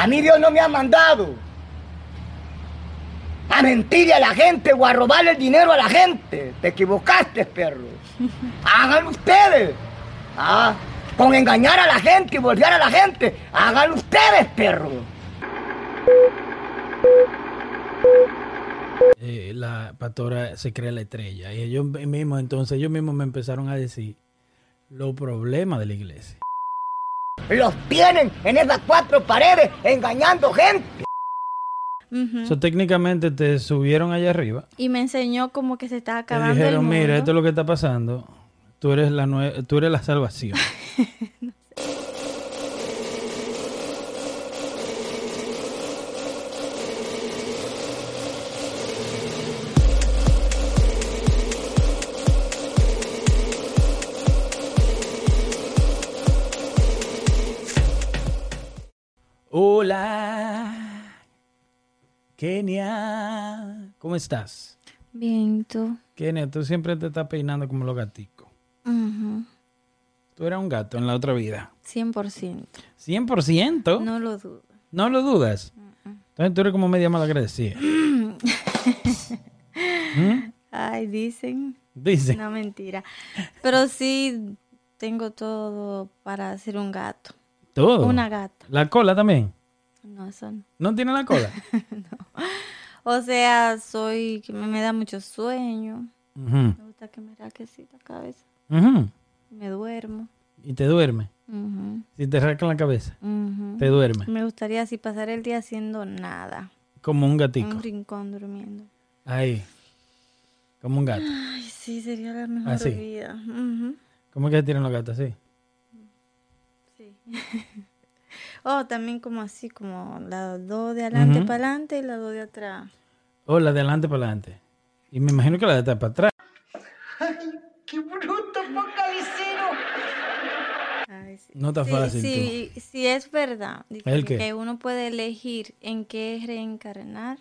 A mí Dios no me ha mandado a mentirle a la gente o a robarle el dinero a la gente. Te equivocaste, perro. Háganlo ustedes. Ah, con engañar a la gente y volver a la gente. Háganlo ustedes, perro. Eh, la pastora se cree la estrella. Y ellos mismos, entonces, ellos mismos me empezaron a decir los problemas de la iglesia. Los tienen en esas cuatro paredes engañando gente. So, técnicamente te subieron allá arriba. Y me enseñó como que se estaba Te acabando dijeron, el mundo. mira, esto es lo que está pasando. Tú eres la, nue- tú eres la salvación. Hola, Kenia. ¿Cómo estás? Bien, tú. Kenia, tú siempre te estás peinando como los gaticos. Ujú. Tú eras un gato en la otra vida. 100%. 100%. No lo dudo. ¿No lo dudas. Entonces tú eres como media mal agradecida. Ay, dicen. Dice. No, mentira. Pero sí tengo todo para ser un gato. Todo. Una gata. La cola también. No, eso no. ¿No tiene la cola? O sea, soy que me, me da mucho sueño. Me gusta que me raquecita la cabeza. Me duermo. Y te duerme. Si te rascan la cabeza, te duerme. Me gustaría así pasar el día haciendo nada. Como un En gatico. un rincón durmiendo. Ahí. Como un gato. Ay, sí, sería la mejor Así. vida. ¿Cómo es que tienen los gatos así? Sí. oh, también como así, como las dos de adelante Ujú. para adelante y las dos de atrás. O la de adelante para adelante. Y me imagino que la de atrás para atrás. Ay, sí. No está Sí, fácil. sí, sí, es verdad. Dice ¿El qué? Que uno puede elegir en qué reencarnar.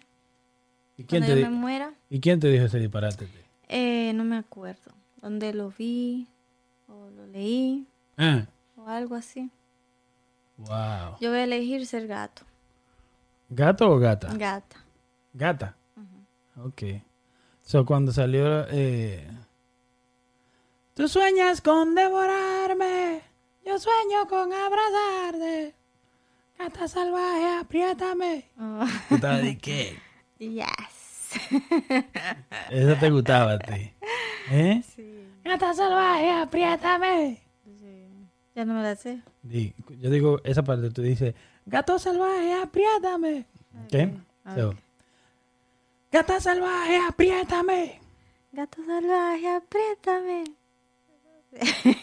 ¿Y quién, cuando te yo me muera. ¿Y quién te dijo ese disparate? Eh, no me acuerdo. Dónde lo vi o lo leí Ah, o algo así. wow. Yo voy a elegir ser gato. ¿Gato o gata? Gata. Gata. Ok. So, cuando salió... Eh, Tú sueñas con devorarme. Yo sueño con abrazarte. Gata salvaje, apriétame. Oh, ¿Tú estabas de qué? yes. Eso te gustaba a ti. ¿Eh? Sí, Gata salvaje, apriétame. Sí. Ya no me la sé. Yo digo esa parte, tú dices, gato salvaje, apriétame. ¿Qué? So, Gata salvaje, apriétame. Gato salvaje, apriétame.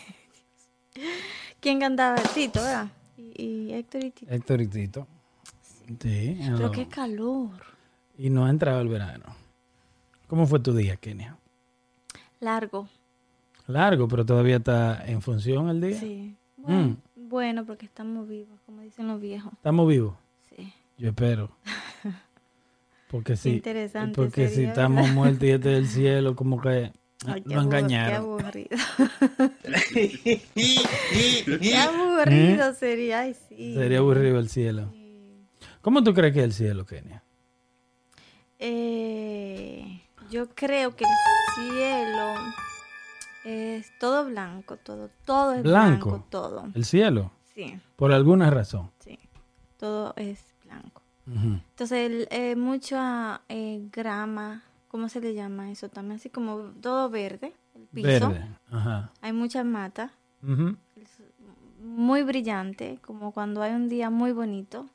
¿Quién cantaba? Tito, ¿verdad? Y, y Héctor y Tito. Héctor y Tito. Sí. Pero hello. qué calor. Y no ha entrado el verano. ¿Cómo fue tu día, Kenia? Largo. Largo, pero todavía está en función el día. Sí. Bueno, Mm. bueno, porque estamos vivos, como dicen los viejos. Estamos vivos. Sí. Yo espero. Porque si, interesante porque si estamos ¿verdad? muertos y este es el cielo, como que Ay, lo engañaron. Qué aburrido. qué aburrido sería. Ay, sí. Sería aburrido el cielo. ¿Cómo tú crees que es el cielo, Kenia? Eh, yo creo que el cielo es todo blanco, todo, todo es Blanco. blanco, todo. El cielo, Sí, por alguna razón. sí, todo es blanco. Entonces, el- eh, mucha eh, grama, ¿cómo se le llama eso también? Así como todo verde, el piso. Verde. Ajá. Hay mucha mata, muy brillante, como cuando hay un día muy bonito.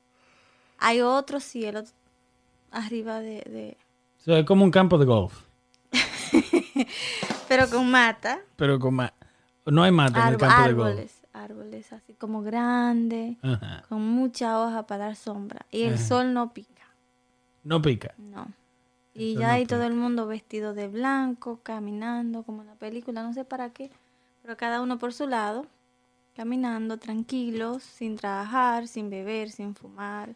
Hay otro cielo arriba de, de- es como un campo de golf, pero con mata. pero con ma- No hay mata en el campo de golf. árboles, árboles así como grandes, Ajá. con mucha hoja para dar sombra. Y el Ajá. sol no pica, No pica. no. Y ya no hay todo el mundo vestido de blanco, caminando como en la película, no sé para qué, pero cada uno por su lado, caminando tranquilos, sin trabajar, sin beber, sin fumar,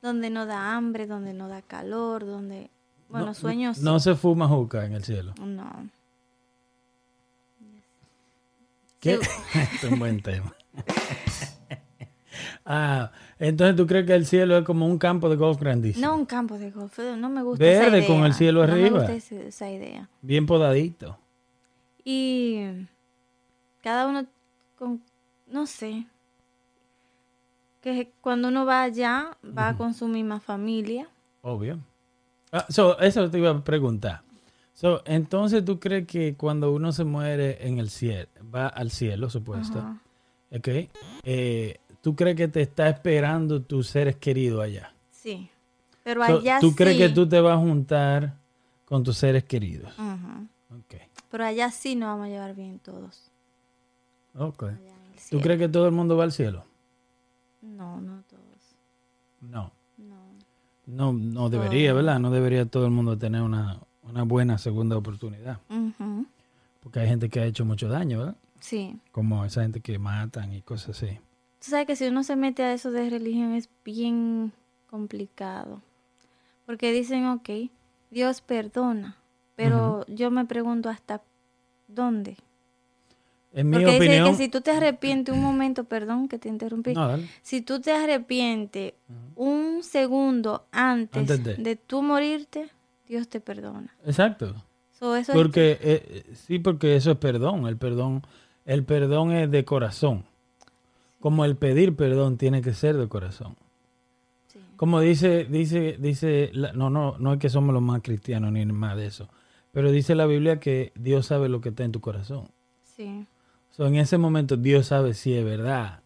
donde no da hambre, donde no da calor, donde, bueno, No- sueños. No se fuma juca en el cielo. No. ¿Qué? Es un buen tema. Ah, entonces tú crees que el cielo es como un campo de golf grandísimo. No un campo de golf, no me gusta esa Verde idea. con el cielo No arriba. me gusta esa idea. Bien podadito. Y cada uno con, no sé, que cuando uno va allá, va con su misma familia. Obvio. Ah, so, eso te iba a preguntar. So, entonces tú crees que cuando uno se muere en el cielo, va al cielo, supuesto, Ajá. ¿ok? Eh, ¿Tú crees que te está esperando tus seres queridos allá? Sí. Pero So, allá ¿Tú crees que tú te vas a juntar con tus seres queridos? Ujú. Ok. Pero allá sí nos vamos a llevar bien todos. Ok. ¿Tú crees que todo el mundo va al cielo? No, no todos. No. No. No, no debería, ¿verdad? No debería todo el mundo tener una, una buena segunda oportunidad. Porque hay gente que ha hecho mucho daño, ¿verdad? Sí. Como esa gente que matan y cosas así. Tú sabes que si uno se mete a eso de religión es bien complicado. Porque dicen, ok, Dios perdona. Pero yo me pregunto hasta dónde. En mi Porque dice opinión... que si tú te arrepientes un momento, perdón que te interrumpí. No. Si tú te arrepientes un segundo antes, Antes de. de. tú morirte, Dios te perdona. Exacto. So, eso es- Porque, eh, eh, sí, porque eso es perdón. El perdón, el perdón es de corazón. Como el pedir perdón tiene que ser de corazón. sí. Como dice, dice, dice, no, no, no es que somos los más cristianos ni más de eso. Pero dice la Biblia que Dios sabe lo que está en tu corazón. Sí. So, en ese momento Dios sabe si es verdad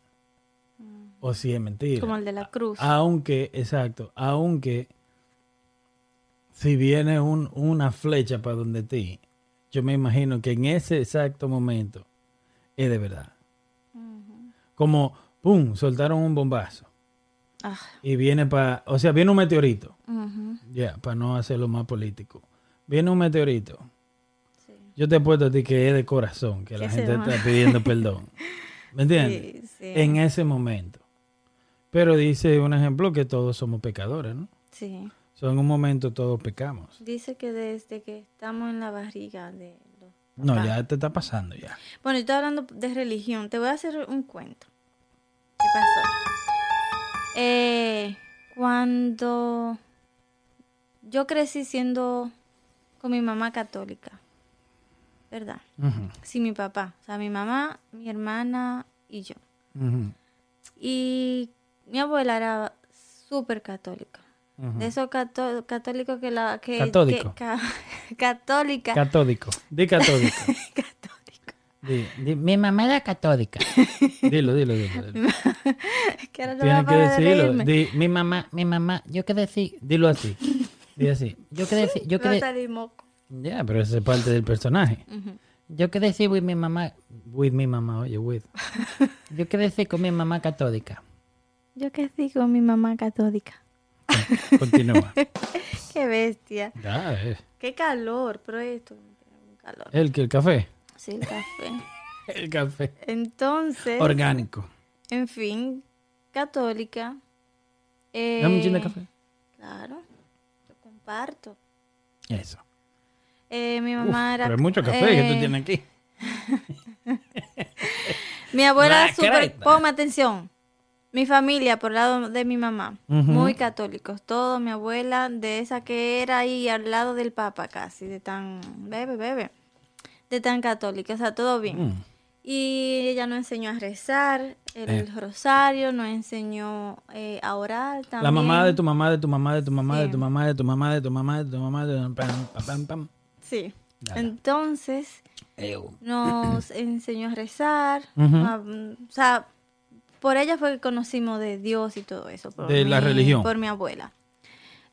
o si es mentira. Como el de la cruz. Aunque, exacto, aunque si viene un- una flecha para donde ti, yo me imagino que en ese exacto momento es de verdad. Como, ¡pum!, soltaron un bombazo Ah, y viene para, o sea, viene un meteorito, ya, para no hacerlo más político. Viene un meteorito. sí. Yo te apuesto a ti que es de corazón, que la gente está pidiendo perdón. ¿Me entiendes? Sí, sí. En ese momento. Pero dice un ejemplo que todos somos pecadores, ¿no? Sí. So, en un momento todos pecamos. Dice que desde que estamos en la barriga de los No, ya te está pasando ya. Bueno, yo estoy hablando de religión. Te voy a hacer un cuento. ¿Qué pasó? Eh, cuando yo crecí siendo con mi mamá católica, ¿verdad? Ujú, Sí, mi papá. O sea, mi mamá, mi hermana y yo. Y mi abuela era súper católica. Ujú. De esos cató- católicos que la... Que, Católico. que- ca- católica. Catódico. Di catódico. católica. Di, di, mi mamá era catódica. Dilo, dilo, dilo. dilo. Tienes que de decirlo. reírme. Di, mi mamá, mi mamá, yo que decir. Dilo así. Di así. Yo que decir, yo de- moco. Ya, pero eso es parte del personaje. Ujú. Yo que decir with mi mamá, with mi mamá, oye, with. Yo que decir con mi mamá catódica. Yo que sí con mi mamá católica. Continúa. Qué bestia. Ya, eh. Qué calor, pero esto calor. El que el café. Sí, el café. El café. Entonces, Orgánico. en fin, católica. Eh, Dame un chin de café. Claro, lo comparto. Eso. Eh, mi Uf, mamá era. pero es mucho café que eh, tú tienes aquí. Mi abuela. Lacreta. Ponme atención. Mi familia, por el lado de mi mamá, muy católicos. Todo, mi abuela, de esa que era ahí al lado del Papa casi, de tan. Bebe, bebe. De tan católica, o sea, todo bien. Mm. Y ella nos enseñó a rezar el, Eh. rosario, nos enseñó eh, a orar también. La mamá de tu mamá, de tu mamá, de tu mamá, de Sí. tu mamá, de tu mamá, de tu mamá, de tu mamá, de tu pam, pam, pam, pam. Sí. Entonces, nos enseñó a rezar. Ujú. a- o sea, por ella fue que conocimos de Dios y todo eso. Por De la mi- religión. Por mi abuela.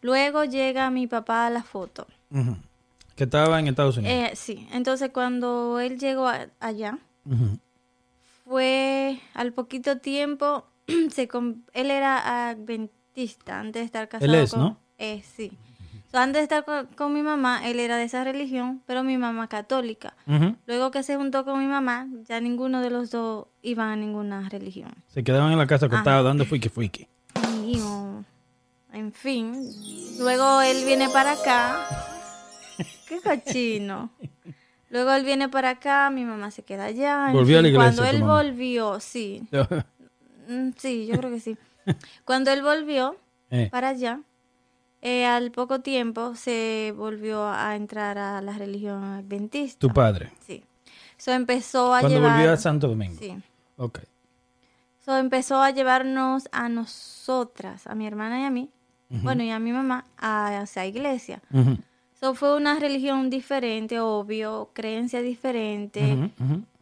Luego llega mi papá a la foto. Ujú. Que estaba en Estados Unidos. Eh, sí, entonces cuando él llegó a- allá, fue al poquito tiempo, se él era adventista antes de estar casado Él es, con... ¿no? Eh, sí. Antes de estar con, con mi mamá, él era de esa religión, pero mi mamá católica. Luego que se juntó con mi mamá, ya ninguno de los dos iban a ninguna religión. Se quedaban en la casa acostados dando fuiki fuiki. Mío. En fin. Luego él viene para acá. Qué cochino. Luego él viene para acá, mi mamá se queda allá. Volvió a la iglesia, Cuando él mamá. volvió, sí. Mm, Sí, yo creo que sí. Cuando él volvió Eh, para allá, eh, al poco tiempo se volvió a entrar a la religión adventista. tu padre. Sí. So empezó a Cuando llevar... volvió a Santo Domingo. Sí. Ok. So empezó a llevarnos a nosotras, a mi hermana y a mí, bueno, y a mi mamá, a esa iglesia. So fue una religión diferente, obvio, creencia diferente.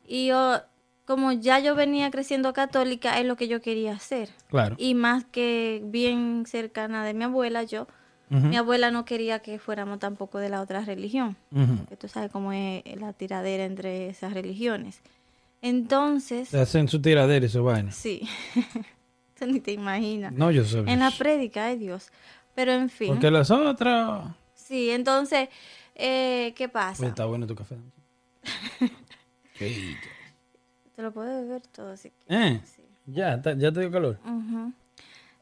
Y yo, como ya yo venía creciendo católica, es lo que yo quería hacer. Claro. Y más que bien cercana de mi abuela, yo, Mi abuela no quería que fuéramos tampoco de la otra religión. ujú. Que tú sabes cómo es la tiradera entre esas religiones. Entonces, hacen su tiradera y su vaina. sí, tú ni te imaginas. No, yo sé. En la prédica, ay Dios. Pero en fin, Porque las otras... sí, entonces, eh, ¿qué pasa? Está bueno tu café. Qué- Te lo puedes beber todo si quieres. Eh, ya, está- ya te dio calor.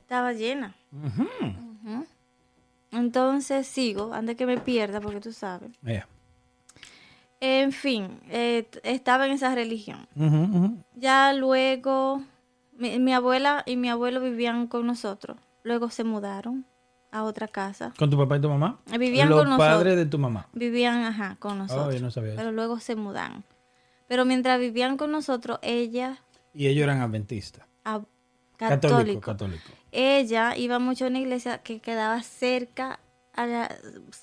Estaba llena. Entonces sigo, antes que me pierda, porque tú sabes. En fin, eh, estaba en esa religión. Ya luego, mi, mi abuela y mi abuelo vivían con nosotros. Luego se mudaron a otra casa. ¿Con tu papá y tu mamá? Vivían Los con nosotros. padres de tu mamá. Vivían, ajá, con Oh, nosotros. yo no sabía eso. pero luego se mudan. Pero mientras vivían con nosotros, ella, Y ellos eran adventistas. a- Católico, católico, católico. Ella iba mucho a una iglesia que quedaba cerca,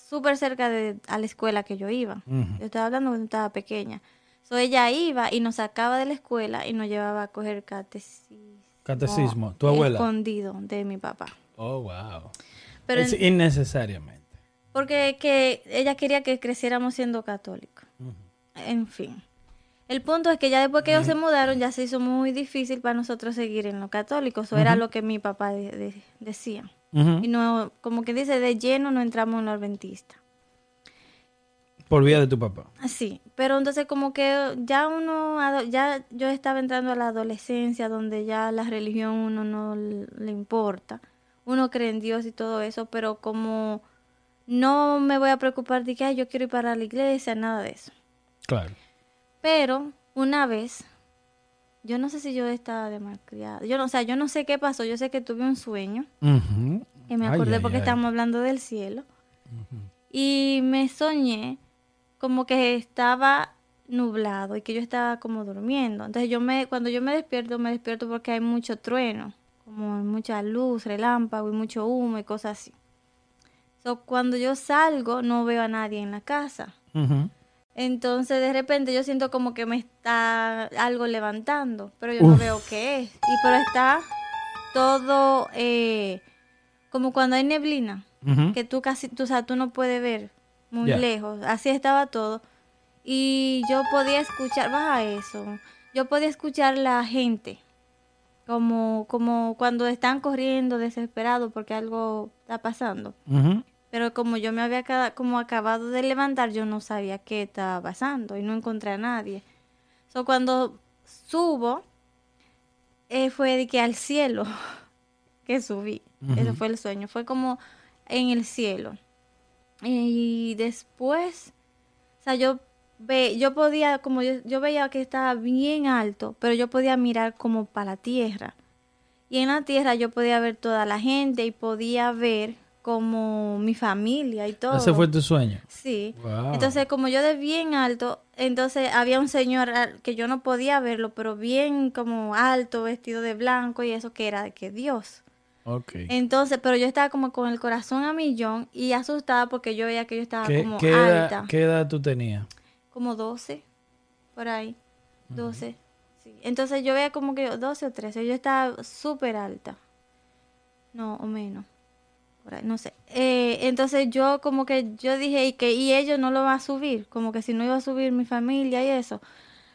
súper cerca de a la escuela que yo iba. Yo estaba hablando cuando estaba pequeña. So, ella iba y nos sacaba de la escuela y nos llevaba a coger catecismo. Catecismo. ¿Tu abuela? Escondido de mi papá. Oh, wow. Pero Es en- innecesariamente. porque que ella quería que creciéramos siendo católicos. En fin. El punto es que ya después que ellos se mudaron, ya se hizo muy difícil para nosotros seguir en lo católico. Eso era lo que mi papá de- de- decía. Y no, como que dice, de lleno no entramos en lo adventista. Por vía de tu papá. Sí, pero entonces como que ya uno, ya yo estaba entrando a la adolescencia donde ya la religión uno no le importa. Uno cree en Dios y todo eso, pero como no me voy a preocupar de que "Ay, yo quiero ir para la iglesia, nada de eso. Claro. Pero una vez, yo no sé si yo estaba de malcriada, yo no, o sea, yo no sé qué pasó, yo sé que tuve un sueño Ujú. y me acordé ay, porque ay. estábamos hablando del cielo. Y me soñé como que estaba nublado y que yo estaba como durmiendo. Entonces yo me, cuando yo me despierto, me despierto porque hay mucho trueno, como mucha luz, relámpago y mucho humo y cosas así. So, cuando yo salgo no veo a nadie en la casa. Entonces de repente yo siento como que me está algo levantando, pero yo no veo qué es. Y pero está todo eh, como cuando hay neblina, que tú casi, tú, o sea, tú no puedes ver muy lejos. Así estaba todo. Y yo podía escuchar, baja eso, yo podía escuchar la gente. Como, como cuando están corriendo desesperados porque algo está pasando. Pero como yo me había como acabado de levantar, yo no sabía qué estaba pasando y no encontré a nadie. So, cuando subo, eh, fue de que al cielo que subí. Ese fue el sueño. Fue como en el cielo. Y después, o sea, yo ve, yo podía, como yo, yo veía que estaba bien alto, pero yo podía mirar como para la tierra. Y en la tierra yo podía ver toda la gente y podía ver como mi familia y todo. Ese fue tu sueño. Sí. Wow. Entonces, como yo de bien alto, entonces había un señor que yo no podía verlo, pero bien como alto, vestido de blanco y eso que era de que Dios. Ok. Entonces, pero yo estaba como con el corazón a millón y asustada porque yo veía que yo estaba ¿Qué, como qué alta, edad, ¿Qué edad tú tenías? como 12, por ahí, 12. sí. Entonces yo veía como que 12 o 13, yo estaba súper alta, no, o menos, por ahí, no sé. Eh, entonces yo como que yo dije y que y ellos no lo van a subir, como que si no iba a subir mi familia y eso.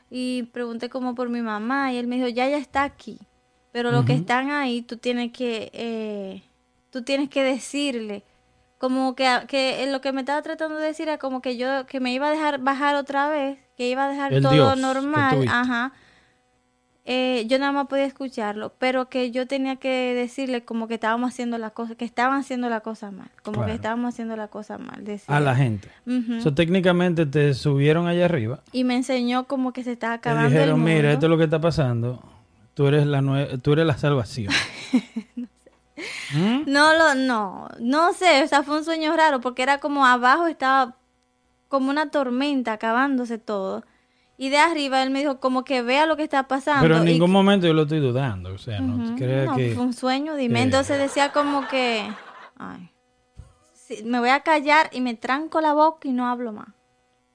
Y pregunté como por mi mamá y él me dijo, ya ya está aquí. Pero los que están ahí, tú tienes que, eh, tú tienes que decirle, como que, que lo que me estaba tratando de decir era como que yo, que me iba a dejar bajar otra vez, que iba a dejar El todo Dios normal, ajá. Eh, yo nada más podía escucharlo, pero que yo tenía que decirle como que estábamos haciendo la cosa, que estaban haciendo la cosa mal, como Claro. que estábamos haciendo la cosa mal. A la gente. Ujú. So, técnicamente te subieron allá arriba. y me enseñó como que se estaba Te acabando el dijeron, mundo. mira, esto es lo que está pasando. tú eres la, nue- tú eres la salvación. ¿Mm? No lo, no, no sé, o sea, fue un sueño raro porque era como abajo estaba como una tormenta acabándose todo. Y de arriba él me dijo como que vea lo que está pasando. Pero en y- ningún momento yo lo estoy dudando. O sea, no te creas no, que... fue un sueño, dime. que- Entonces decía como que, ay, me voy a callar y me tranco la boca y no hablo más.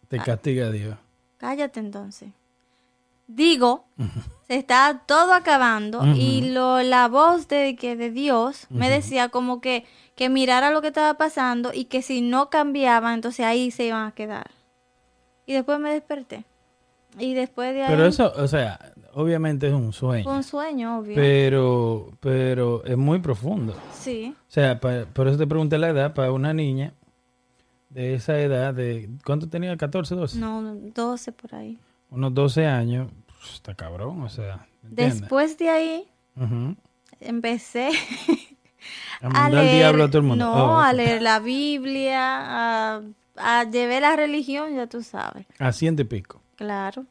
Te castiga Dios. Cállate entonces. Digo, se está todo acabando y lo, la voz de, que de Dios me decía como que, que mirara lo que estaba pasando y que si no cambiaba, entonces ahí se iban a quedar. Y después me desperté. Y después de ahí Pero eso, o sea, obviamente es un sueño. un sueño, obvio. Pero, pero es muy profundo. sí. O sea, por eso te pregunté la edad para una niña de esa edad, de ¿cuánto tenía? ¿14, 12? No, 12 por ahí. Unos 12 años. pues, está cabrón, o sea. Después de ahí Ujú. empecé A mandar al leer, diablo a todo el mundo. no, Oh, a leer la Biblia, a, a llevar la religión, ya tú sabes, A ciento y pico. Claro.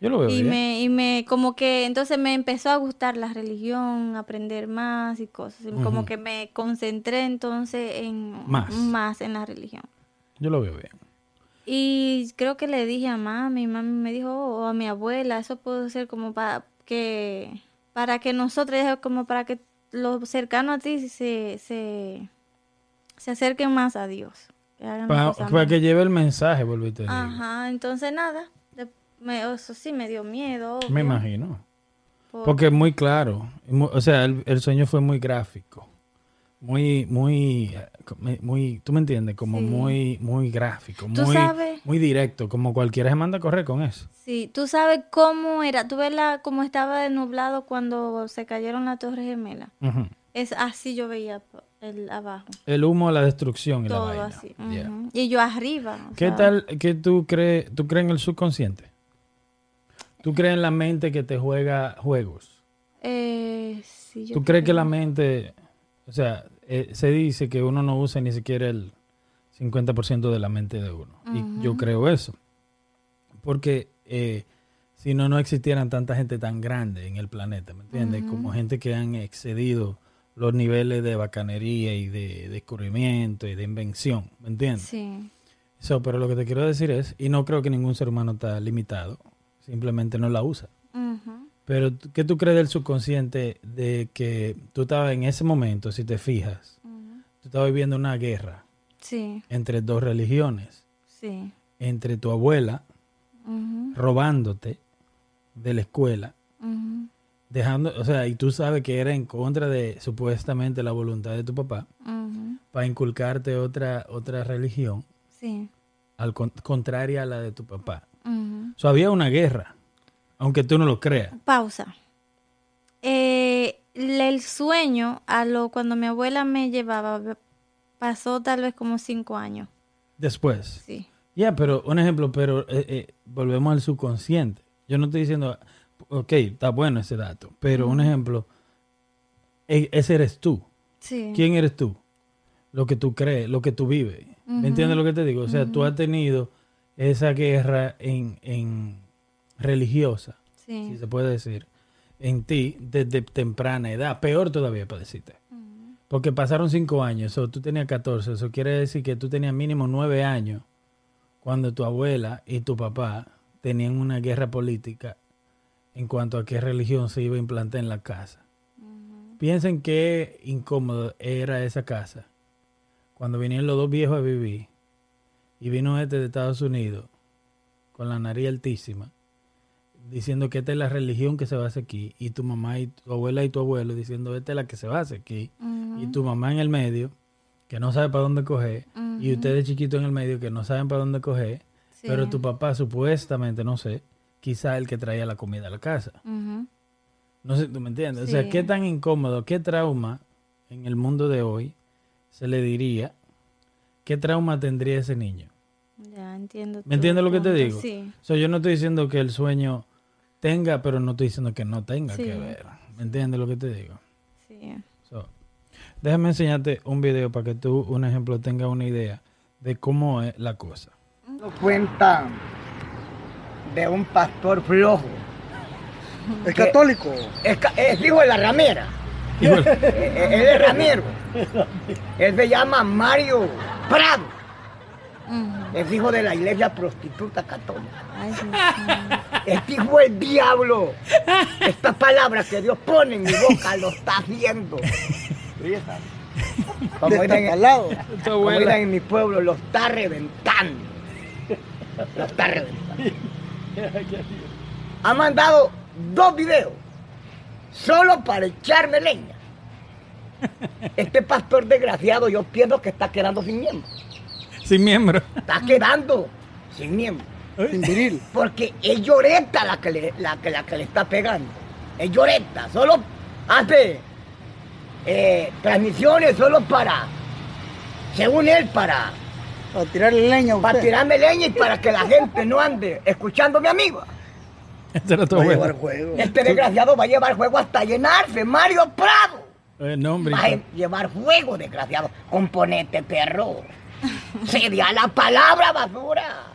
Yo lo veo Y bien. me, y me, como que, entonces me empezó a gustar la religión, aprender más y cosas. y Como que me concentré entonces en Más. más en la religión. Yo lo veo bien. Y creo que le dije a mami, mami me dijo, o a mi abuela, eso puede ser como para que, para que nosotros, como para que los cercanos a ti se, se, se acerquen más a Dios. que hagan las Para, que lleve el mensaje, volví y te digo. Ajá, entonces nada, me, eso sí me dio miedo. Me imagino. por- Porque es muy claro. O sea, el, el sueño fue muy gráfico. Muy, muy, eh, muy, tú me entiendes, como Sí. muy, muy gráfico, Tú muy, sabes- muy directo, como cualquiera se manda a correr con eso. Sí, tú sabes cómo era, tú ves la, cómo estaba de nublado cuando se cayeron las torres gemelas. Es así yo veía el abajo. El humo, la destrucción y la todo vaina. así. Yeah. Y yo arriba. ¿Qué sea, tal que tú crees, tú crees en el subconsciente? ¿Tú crees en la mente que te juega juegos? Eh, sí, yo ¿Tú crees que la mente, o sea, eh, se dice que uno no usa ni siquiera el 50% de la mente de uno? Y yo creo eso. Porque eh, si no, no existieran tanta gente tan grande en el planeta, ¿me entiendes? Como gente que han excedido los niveles de bacanería y de descubrimiento y de invención, ¿me entiendes? Sí. So, pero lo que te quiero decir es, y no creo que ningún ser humano está limitado, simplemente no la usa. Pero, ¿qué tú crees del subconsciente de que tú estabas en ese momento, si te fijas, tú estabas viviendo una guerra Sí, entre dos religiones, sí. entre tu abuela robándote de la escuela, dejando, o sea, y tú sabes que era en contra de supuestamente la voluntad de tu papá para inculcarte otra otra religión Sí. al con- contraria a la de tu papá. Ujú. O sea, había una guerra, aunque tú no lo creas. Pausa. Eh, el sueño, a lo cuando mi abuela me llevaba, pasó tal vez como cinco años. Después. Sí. Ya, pero un ejemplo, pero eh, eh, volvemos al subconsciente. Yo no estoy diciendo, ok, está bueno ese dato, pero un ejemplo, e- ese eres tú. Sí. ¿Quién eres tú? Lo que tú crees, lo que tú vives. ¿Me entiendes lo que te digo? O sea, tú has tenido esa guerra en, en religiosa, si se puede decir, en ti desde temprana edad. Peor todavía para decirte. Porque pasaron cinco años, o tú tenías 14, eso quiere decir que tú tenías mínimo nueve años cuando tu abuela y tu papá tenían una guerra política en cuanto a qué religión se iba a implantar en la casa. Piensen qué incómodo era esa casa cuando vinieron los dos viejos a vivir y vino este de Estados Unidos con la nariz altísima diciendo que esta es la religión que se va a hacer aquí y tu mamá y tu abuela y tu abuelo diciendo esta es la que se va a hacer aquí y tu mamá en el medio que no sabe para dónde coger y ustedes chiquitos en el medio que no saben para dónde coger Sí. pero tu papá supuestamente no sé quizá el que traía la comida a la casa. No sé tú me entiendes o sea qué tan incómodo qué trauma en el mundo de hoy se le diría qué trauma tendría ese niño Ya entiendo. ¿Me entiendes lo que te digo? Sí. Yo no estoy diciendo que el sueño tenga, pero no estoy diciendo que no tenga Sí. que ver. ¿Me entiendes lo que te digo? Sí. So, déjame enseñarte un video para que tú, un ejemplo, tengas una idea de cómo es la cosa. No cuenta de un pastor flojo Es católico. Es, es hijo de la ramera. Él es ramero. Él se llama Mario Prado. Es hijo de la iglesia prostituta católica. Ay, Dios. Este hijo del diablo. Estas palabras que Dios pone en mi boca lo está haciendo. Como dicen, Destacalado. Tu como dicen en mi pueblo, lo está reventando. Lo está reventando. Ha mandado dos videos solo para echarme leña. Este pastor desgraciado yo pienso que está quedando sin miembro. Sin miembro. Está quedando sin miembro. Sin viril. Porque es Lloreta la que le, la que, la que le está pegando. Es Lloreta. Solo hace eh, transmisiones solo para, según él, para, Para tirarle leña a para tirarme leña y para que la gente no ande escuchando a mi amigo. Este Va a llevar juego. Este desgraciado va a llevar juego hasta llenarse. Mario Prado. El nombre. y Va a llevar juego, desgraciado. Componente perro. Se dé a la palabra basura.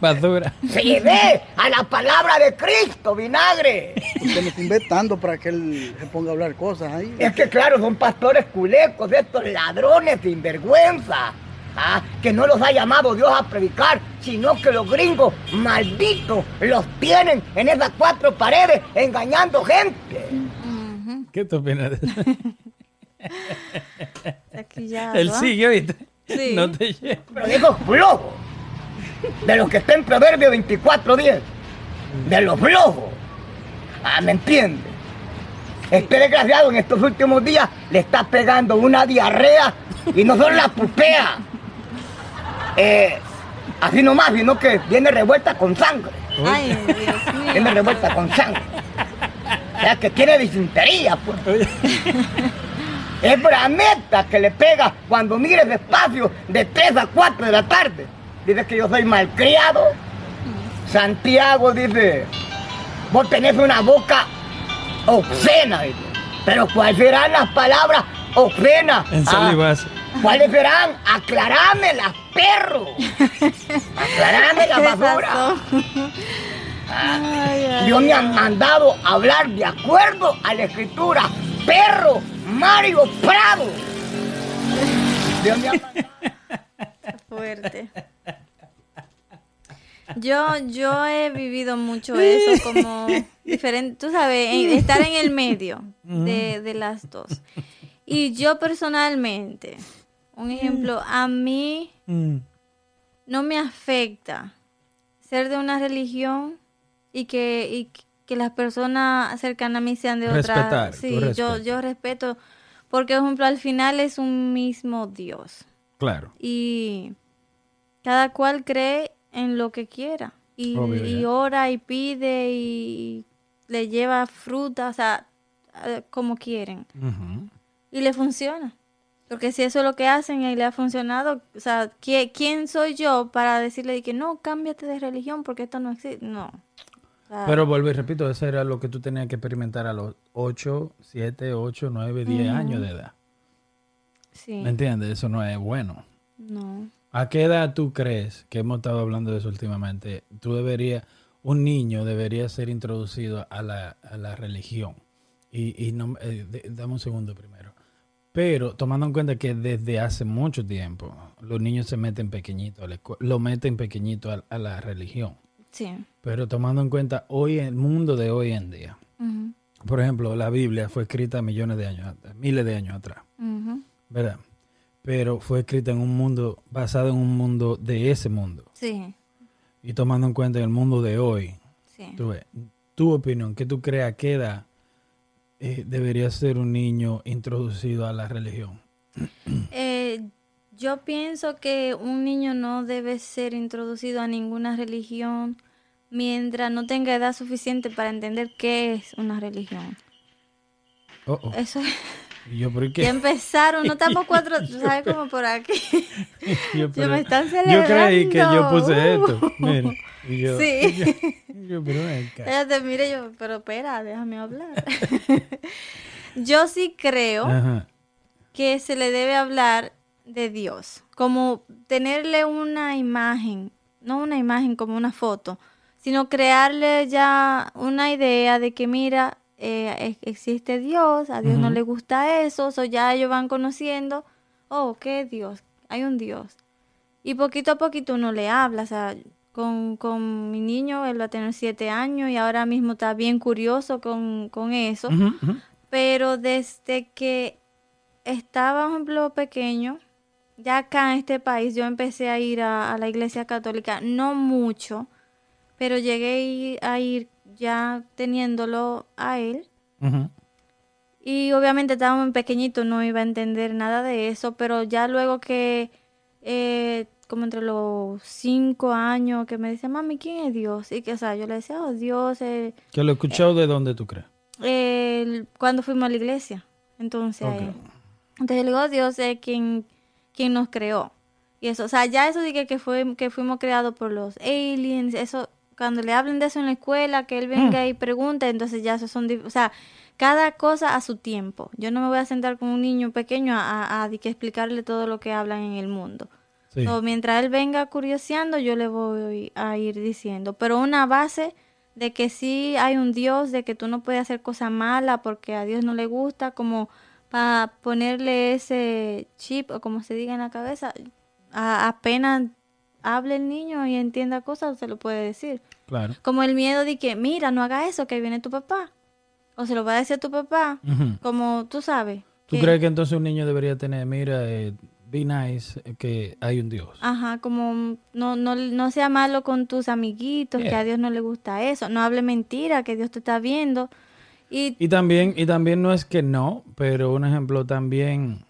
Basura. Se dé a la palabra de Cristo, vinagre. Usted me está inventando para que él se ponga a hablar cosas ahí. Es que claro, son pastores culecos, estos ladrones sin vergüenza. ¿ah? Que no los ha llamado Dios a predicar, sino que los gringos malditos los tienen en esas cuatro paredes engañando gente. ¿Qué tú opinas de eso? Aquí ya. Él ¿va? sigue, ¿viste? Sí. No te lleves. Pero de esos flojos, de los que está en Proverbio 24.10, de los flojos. Ah, ¿me entiende? Este desgraciado en estos últimos días le está pegando una diarrea y no solo la pupea. eh, así nomás, sino que viene revuelta con sangre. Ay, Dios mío. Viene revuelta con sangre. O sea que tiene disentería, pues. Es brameta que le pega cuando mire despacio de 3 a 4 de la tarde. Dice que yo soy malcriado. Santiago dice, vos tenés una boca obscena. dice. Pero ¿cuáles serán las palabras obscenas? En Ah. ¿Cuáles serán? Aclarámelas, perro. Aclarámelas, basura. Esas Ay, ay, Dios me ha mandado a hablar de acuerdo a la escritura. Perro Mario Prado. Dios fuerte. Yo, yo he vivido mucho eso, como diferente, tú sabes, en- estar en el medio de, de las dos. Y yo personalmente, un ejemplo, a mí Mm. no me afecta ser de una religión y que, y que las personas cercanas a mí sean de otra. Respetar, tú Sí, yo, yo respeto, porque por ejemplo al final es un mismo Dios Claro. y cada cual cree en lo que quiera y, Obvio, y ya. ora y pide y le lleva fruta, o sea, eh, como quieren y le funciona. Porque si eso es lo que hacen y le ha funcionado, o sea, ¿qui- ¿quién soy yo para decirle de que no, cámbiate de religión porque esto no existe? No. Sea, Pero vuelvo y repito, eso era lo que tú tenías que experimentar a los 8, 7, 8, 9, 10 años de edad. sí, ¿Me entiendes? Eso no es bueno. no. ¿A qué edad tú crees, que hemos estado hablando de eso últimamente, tú deberías, un niño debería ser introducido a la, a la religión? Y, y no, eh, de- dame un segundo primero. Pero tomando en cuenta que desde hace mucho tiempo los niños se meten pequeñitos, a la escue- lo meten pequeñito a, a la religión. Sí. Pero tomando en cuenta hoy el mundo de hoy en día, por ejemplo, la Biblia fue escrita millones de años, miles de años atrás. ¿verdad? Pero fue escrita en un mundo, basado en un mundo de ese mundo. Sí, Y tomando en cuenta el mundo de hoy, sí. tú ves, tu opinión, ¿qué tú qué edad eh, debería ser un niño introducido a la religión? Eh, yo pienso que un niño no debe ser introducido a ninguna religión mientras no tenga edad suficiente para entender qué es una religión. Oh, oh. Eso es. Y yo, ¿por Ya qué? empezaron, no estamos cuatro, ¿sabes? Como por aquí. Yo, pero- me están yo creí que yo puse celebrando. esto. Mira, y yo, Sí. yo, yo, pero ven acá. Ella te mire yo, pero espera, déjame hablar. yo sí creo Ajá. que se le debe hablar de Dios, como tenerle una imagen, no una imagen como una foto, sino crearle ya una idea de que mira, eh, ex- existe Dios, a Dios no le gusta eso, o ya ellos van conociendo, oh, ¿qué Dios? Hay un Dios. Y poquito a poquito uno le habla, o sea, con, con mi niño, él va a tener siete años y ahora mismo está bien curioso con, con eso, pero desde que estaba, por ejemplo, pequeño, ya acá en este país yo empecé a ir a, a la iglesia católica, no mucho, pero llegué a ir- ya teniéndolo a él. Y obviamente estaba muy pequeñito, no iba a entender nada de eso, pero ya luego que, eh, como entre los cinco años, que me decía, mami, ¿quién es Dios? Y que, o sea, yo le decía, oh, Dios, eh, Que lo he escuchado de dónde tú crees. cuando fuimos a la iglesia. Entonces, Ok. eh, entonces yo le digo, Dios es quien, quien nos creó. Y eso, o sea, ya eso de que, que, fue, que fuimos creados por los aliens, eso, cuando le hablen de eso en la escuela, que él venga y pregunte, entonces ya eso son, o sea, cada cosa a su tiempo. Yo no me voy a sentar con un niño pequeño a, a, a que explicarle todo lo que hablan en el mundo. Sí. So, mientras él venga curioseando, yo le voy a ir diciendo. Pero una base de que sí hay un Dios, de que tú no puedes hacer cosas malas porque a Dios no le gusta, como para ponerle ese chip o como se diga en la cabeza, a- apenas hable el niño y entienda cosas, se lo puede decir. Claro. Como el miedo de que, mira, no haga eso, que viene tu papá. O se lo va a decir a tu papá, como tú sabes. ¿Tú que- crees que entonces un niño debería tener, mira, eh, be nice, eh, que hay un Dios? Ajá, como no, no, no sea malo con tus amiguitos, que a Dios no le gusta eso. No hable mentira, que Dios te está viendo. Y Y también, y también no es que no, pero un ejemplo también,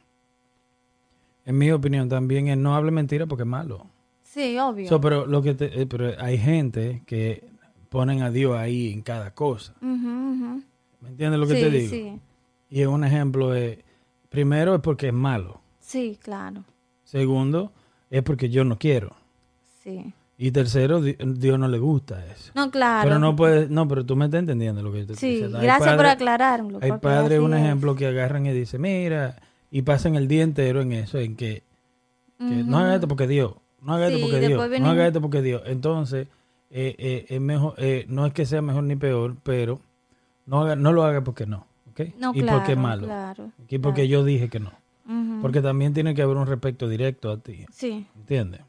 en mi opinión, también es no hable mentira porque es malo. sí, obvio. So, pero lo que te- eh, pero hay gente que ponen a Dios ahí en cada cosa. ¿Me entiendes lo que sí, te digo? Sí, Y un ejemplo es, primero es porque es malo. sí, claro. Segundo, es porque yo no quiero. Sí. Y tercero, di- Dios no le gusta eso. No, claro. Pero no puedes, no, pero tú me estás entendiendo lo que yo te estoy Sí, diciendo. Hay gracias por padres- aclararlo. Hay padres, un es. ejemplo, que agarran y dicen, mira, y pasan el día entero en eso, en que, que no haga esto porque Dios, no haga Sí, esto porque Dios, no vienen- haga esto porque Dios. Entonces, eh, eh, es mejor, eh, no es que sea mejor ni peor, pero no, haga, no lo haga porque no, ¿ok? No, y claro, porque es malo. claro, Y porque yo dije que no. Ujú. Porque también tiene que haber un respeto directo a ti, Sí, ¿entiendes?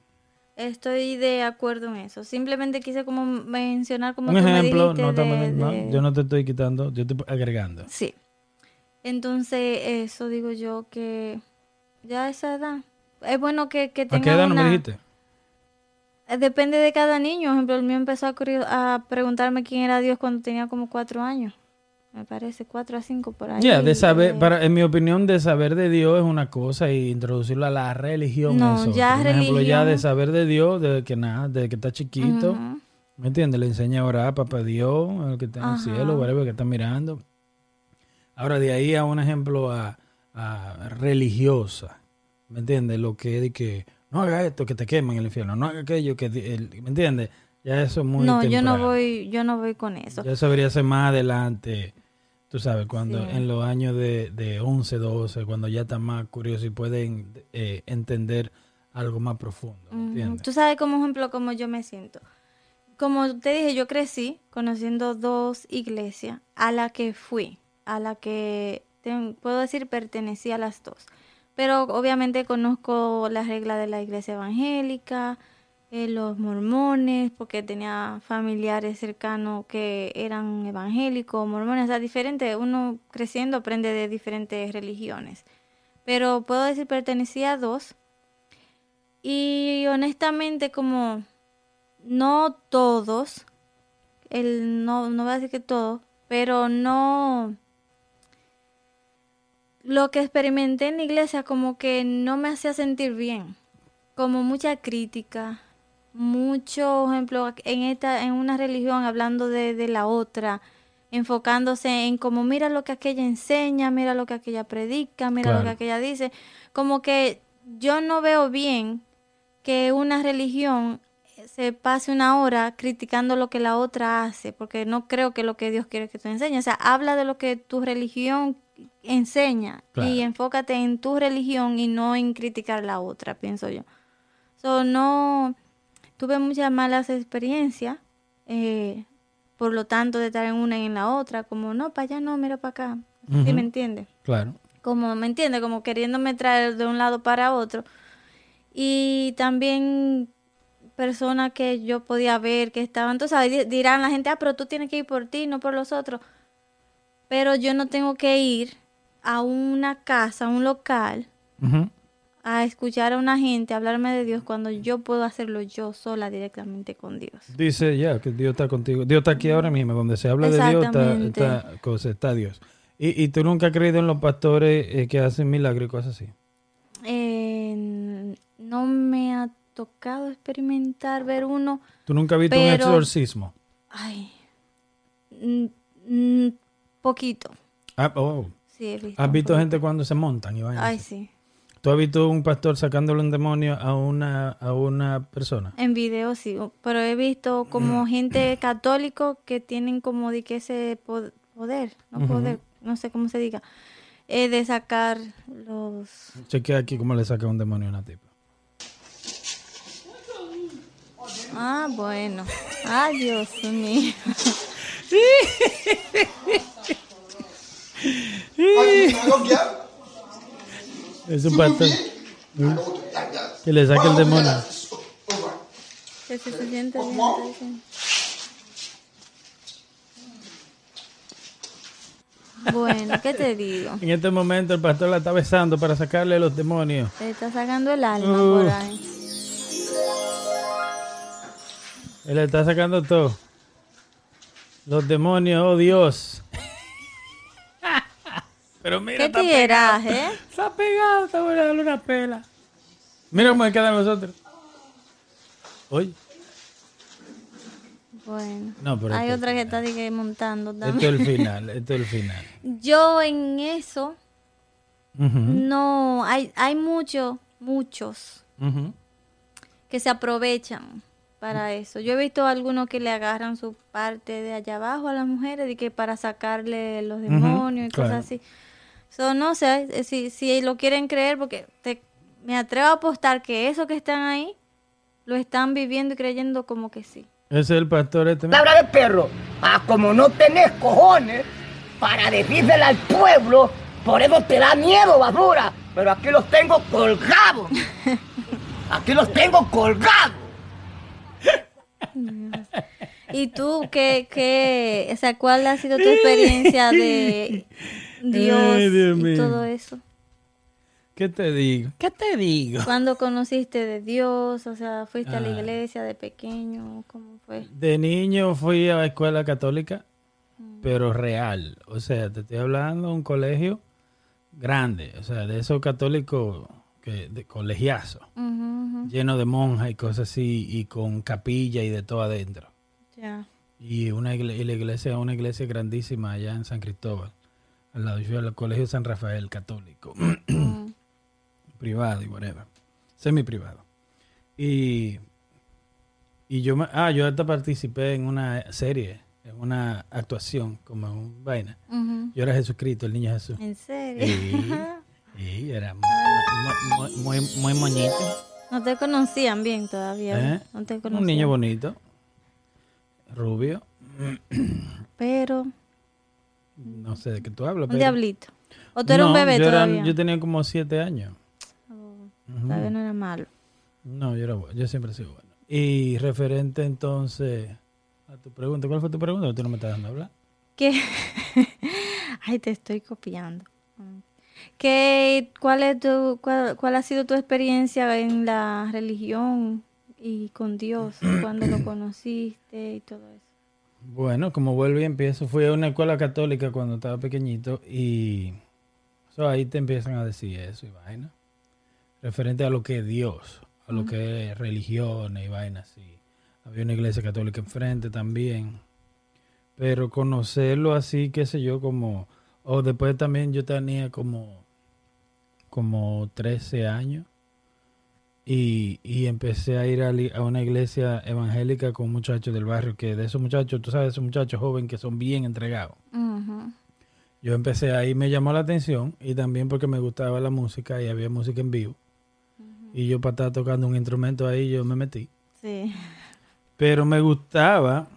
Estoy de acuerdo en eso. Simplemente quise como mencionar como Un tú me ejemplo, dijiste no, estamos- de- no, de- yo no te estoy quitando, yo estoy agregando. Sí. Entonces, eso digo yo que ya a esa edad. Es bueno que, que ¿A tenga qué edad no me una- dijiste? Eh, Depende de cada niño. Por ejemplo, el mío empezó a, a preguntarme quién era Dios cuando tenía como cuatro años. Me parece, cuatro a cinco por ahí. Ya, de saber, Eh, para, en mi opinión, de saber de Dios es una cosa y introducirlo a la religión No, es ya otra. Un ejemplo, ya de religión- saber de Dios, desde que nada, desde que está chiquito, ujú. ¿me entiendes? Le enseña a orar, papá Dios, el que está en el Ajá. cielo, whatever, que está mirando. Ahora, de ahí a un ejemplo a, a religiosa, ¿me entiendes? Lo que es de que no haga esto, que te quemen en el infierno, no haga aquello, que, el- ¿me entiendes? Ya eso es muy No, yo no temprano. voy, yo no voy con eso. Ya eso debería ser más adelante, tú sabes, cuando Sí. en los años de, de 11, 12, cuando ya están más curiosos y pueden eh, entender algo más profundo, ¿me Ujú. entiendes? Tú sabes como ejemplo cómo yo me siento. Como te dije, yo crecí conociendo dos iglesias a la que fui, a la que puedo decir pertenecía a las dos. Pero obviamente conozco las reglas de la iglesia evangélica, eh, los mormones, porque tenía familiares cercanos que eran evangélicos, mormones, o sea, diferente. Uno creciendo aprende de diferentes religiones. Pero puedo decir pertenecía a dos. Y honestamente, como no todos, el, no, no voy a decir que todos, pero no... Lo que experimenté en la iglesia como que no me hacía sentir bien. Como mucha crítica, mucho ejemplo en esta, en una religión hablando de, de la otra, enfocándose en como mira lo que aquella enseña, mira lo que aquella predica, mira lo que aquella dice. Como que yo no veo bien que una religión se pase una hora criticando lo que la otra hace, porque no creo que lo que Dios quiere que tú enseñes. O sea, habla de lo que tu religión enseña Claro. y enfócate en tu religión y no en criticar la otra, pienso yo. So, no tuve muchas malas experiencias eh, por lo tanto de estar en una y en la otra, como no, para allá no, mira para acá. ¿Sí Ujú. me entiende? Claro. Como, ¿me entiende? Como queriéndome traer de un lado para otro. Y también personas que yo podía ver que estaban, tú sabes, di- dirán la gente, ah, pero tú tienes que ir por ti, no por los otros. Pero yo no tengo que ir a una casa, a un local. A escuchar a una gente hablarme de Dios cuando yo puedo hacerlo yo sola directamente con Dios. Dice ya que Dios está contigo. Dios está aquí ahora mismo. Donde se habla de Dios está, Exactamente. está, cosa, está Dios. Y, y tú nunca has creído en los pastores eh, que hacen milagros y cosas así. Eh, no me ha tocado experimentar ver uno. Tú nunca has visto un exorcismo. Ay, mm, poquito. Ah, oh. Sí, he visto. ¿Has visto poquito. gente cuando se montan y vainas Ay, así? sí. ¿Tú has visto un pastor sacándole un demonio a una, a una persona? En video sí, pero he visto como gente católico que tienen como de que ese po- poder, no poder, no sé cómo se diga, eh, de sacar los... Chequea aquí cómo le saca un demonio a una tipa. Ah, bueno. Ay, Dios mío. Es un pastor que le saca el demonio. Que se, bien. Bueno, ¿qué te digo? En este momento el pastor la está besando para sacarle los demonios. Te está sacando el alma por Uf. ahí. Él le está sacando todo. Los demonios, oh Dios. Pero mira, ¿Qué está pegado. eh? Está pegado, está darle una pela. Mira cómo quedan nosotros. Oye, Bueno. No, pero Hay esto- otra que está de que montando esto es también. el final, esto es el final. Yo en eso no hay hay muchos muchos que se aprovechan para eso. Yo he visto algunos que le agarran su parte de allá abajo a las mujeres y que para sacarle los demonios y claro. cosas así. So, no sé eh, si, si lo quieren creer porque te, me atrevo a apostar que eso que están ahí lo están viviendo y creyendo como que sí. Ese es el pastor este. Palabra de perro. Ah, como no tenés cojones para decírsela al pueblo, por eso te da miedo, basura. Pero aquí los tengo colgados. Aquí los tengo colgados. ¿Y tú qué, qué, o sea, cuál ha sido tu experiencia de Dios, Ay, Dios y mío. todo eso? ¿Qué te digo? ¿Qué te digo? ¿Cuándo conociste de Dios? O sea, ¿fuiste a la Ah. iglesia de pequeño? ¿Cómo fue? De niño fui a la escuela católica, pero real. O sea, te estoy hablando de un colegio grande, o sea, de esos católicos que, de colegiazo, ujú, lleno de monjas y cosas así, y con capilla y de todo adentro. Ya. Y una igle- y la iglesia, una iglesia grandísima allá en San Cristóbal, al lado yo el colegio San Rafael católico, Mm, privado y whatever, semi privado. Y, y yo, me- ah, yo hasta participé en una serie, en una actuación, como un vaina. Yo era Jesucristo, el niño Jesús. ¿En serio? Y, y era muy, muy, muy, muy moñito. No te conocían bien todavía. ¿eh? No te conocían. Un niño bonito, rubio, Pero, no sé de qué tú hablas. un pero- diablito. ¿O tú eras un bebé yo era- todavía? yo tenía como siete años. Oh, Todavía no era malo. No, yo era bueno, yo siempre he sido bueno. Y referente entonces a tu pregunta, ¿cuál fue tu pregunta? Tú no me estás dando a hablar. ¿Qué? Ay, te estoy copiando. ¿Qué, cuál, es tu, cuál, cuál ha sido tu experiencia en la religión y con Dios? cuando lo conociste y todo eso? Bueno, como vuelvo y empiezo, fui a una escuela católica cuando estaba pequeñito y so, ahí te empiezan a decir eso y vaina. Referente a lo que es Dios, a lo que es religiones y vainas así. Había una iglesia católica enfrente también. Pero conocerlo así, qué sé yo, como... O después también yo tenía como, como 13 años y, y empecé a ir a, una iglesia evangélica con muchachos del barrio, que de esos muchachos, tú sabes, esos muchachos jóvenes que son bien entregados. Yo empecé ahí, me llamó la atención y también porque me gustaba la música y había música en vivo. Y yo para estar tocando un instrumento ahí, yo me metí. Sí. Pero me gustaba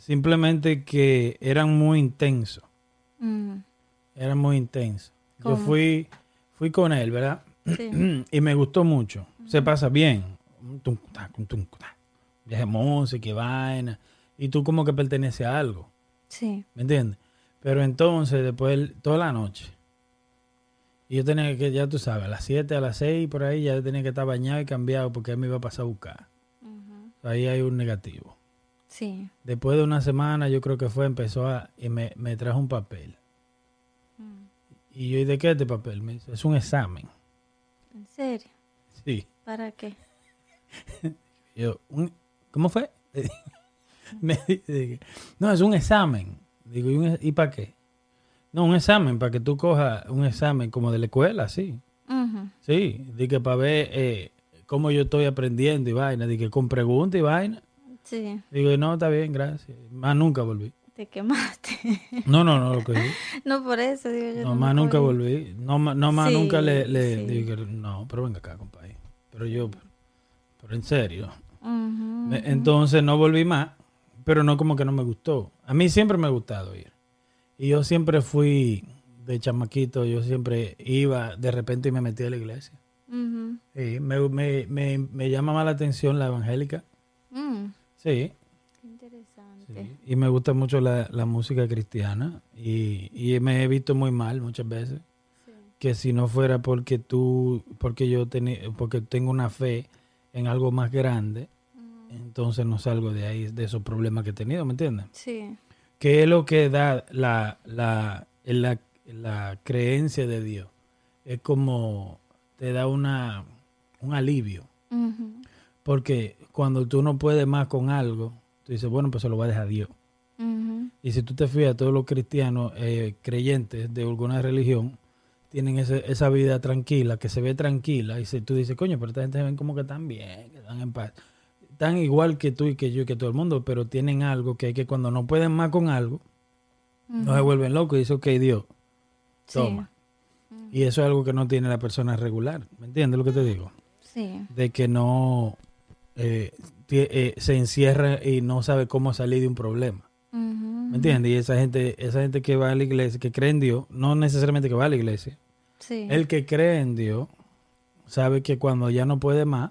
Simplemente que eran muy intensos. Mm, Eran muy intensos. Yo fui, fui con él, ¿verdad? sí. y me gustó mucho. Se pasa bien. Viaje música y vaina. Y tú como que perteneces a algo. Sí. ¿Me entiendes? Pero entonces, después, toda la noche. Y yo tenía que, ya tú sabes, a las 7, a las 6, por ahí, ya tenía que estar bañado y cambiado porque él me iba a pasar a buscar. Ahí hay un negativo. Sí. Después de una semana, yo creo que fue, empezó a, y me, me trajo un papel. Mm. Y yo, ¿y de qué es este papel? Me dice, es un examen. ¿En serio? Sí. ¿Para qué? Yo, "¿Un- ¿cómo fue? me no, es un examen. Digo, ¿y, un- ¿y para qué? No, un examen, para que tú cojas un examen como de la escuela, sí. Ujú. Sí, di que para ver eh, cómo yo estoy aprendiendo y vaina, di que con preguntas y vaina. Sí. Digo, no, está bien, gracias. Más nunca volví. Te quemaste. No, no, no, lo que no por eso, digo yo. No, más nunca volví. No, no más Sí, nunca le, le sí. dije, no, pero venga acá, compadre. Pero yo, pero en serio. Entonces no volví más, pero no como que no me gustó. A mí siempre me ha gustado ir. Y yo siempre fui de chamaquito, yo siempre iba, de repente y me metí a la iglesia. Sí, me, me, me, me llama más la atención la evangélica. Mm, Sí, qué interesante. sí. Y me gusta mucho la, la música cristiana. Y, y me he visto muy mal muchas veces. Que si no fuera porque tú, porque yo tenía, porque tengo una fe en algo más grande, entonces no salgo de ahí, de esos problemas que he tenido, ¿me entiendes? Sí. ¿Qué es lo que da la, la, la, la creencia de Dios? Es como te da una, un alivio. Porque cuando tú no puedes más con algo, tú dices, bueno, pues se lo va a dejar a Dios. Y si tú te fijas, todos los cristianos eh, creyentes de alguna religión tienen ese- esa vida tranquila, que se ve tranquila, y si tú dices, coño, pero esta gente se ven como que están bien, que están en paz. Están igual que tú y que yo y que todo el mundo, pero tienen algo que hay que cuando no pueden más con algo, no se vuelven locos y dicen, ok, Dios, Sí. toma. Y eso es algo que no tiene la persona regular. ¿Me entiendes lo que te digo? Sí. De que no eh, eh, se encierra y no sabe cómo salir de un problema. ¿Me entiendes? Y esa gente, esa gente que va a la iglesia, que cree en Dios, no necesariamente que va a la iglesia. Sí. El que cree en Dios sabe que cuando ya no puede más,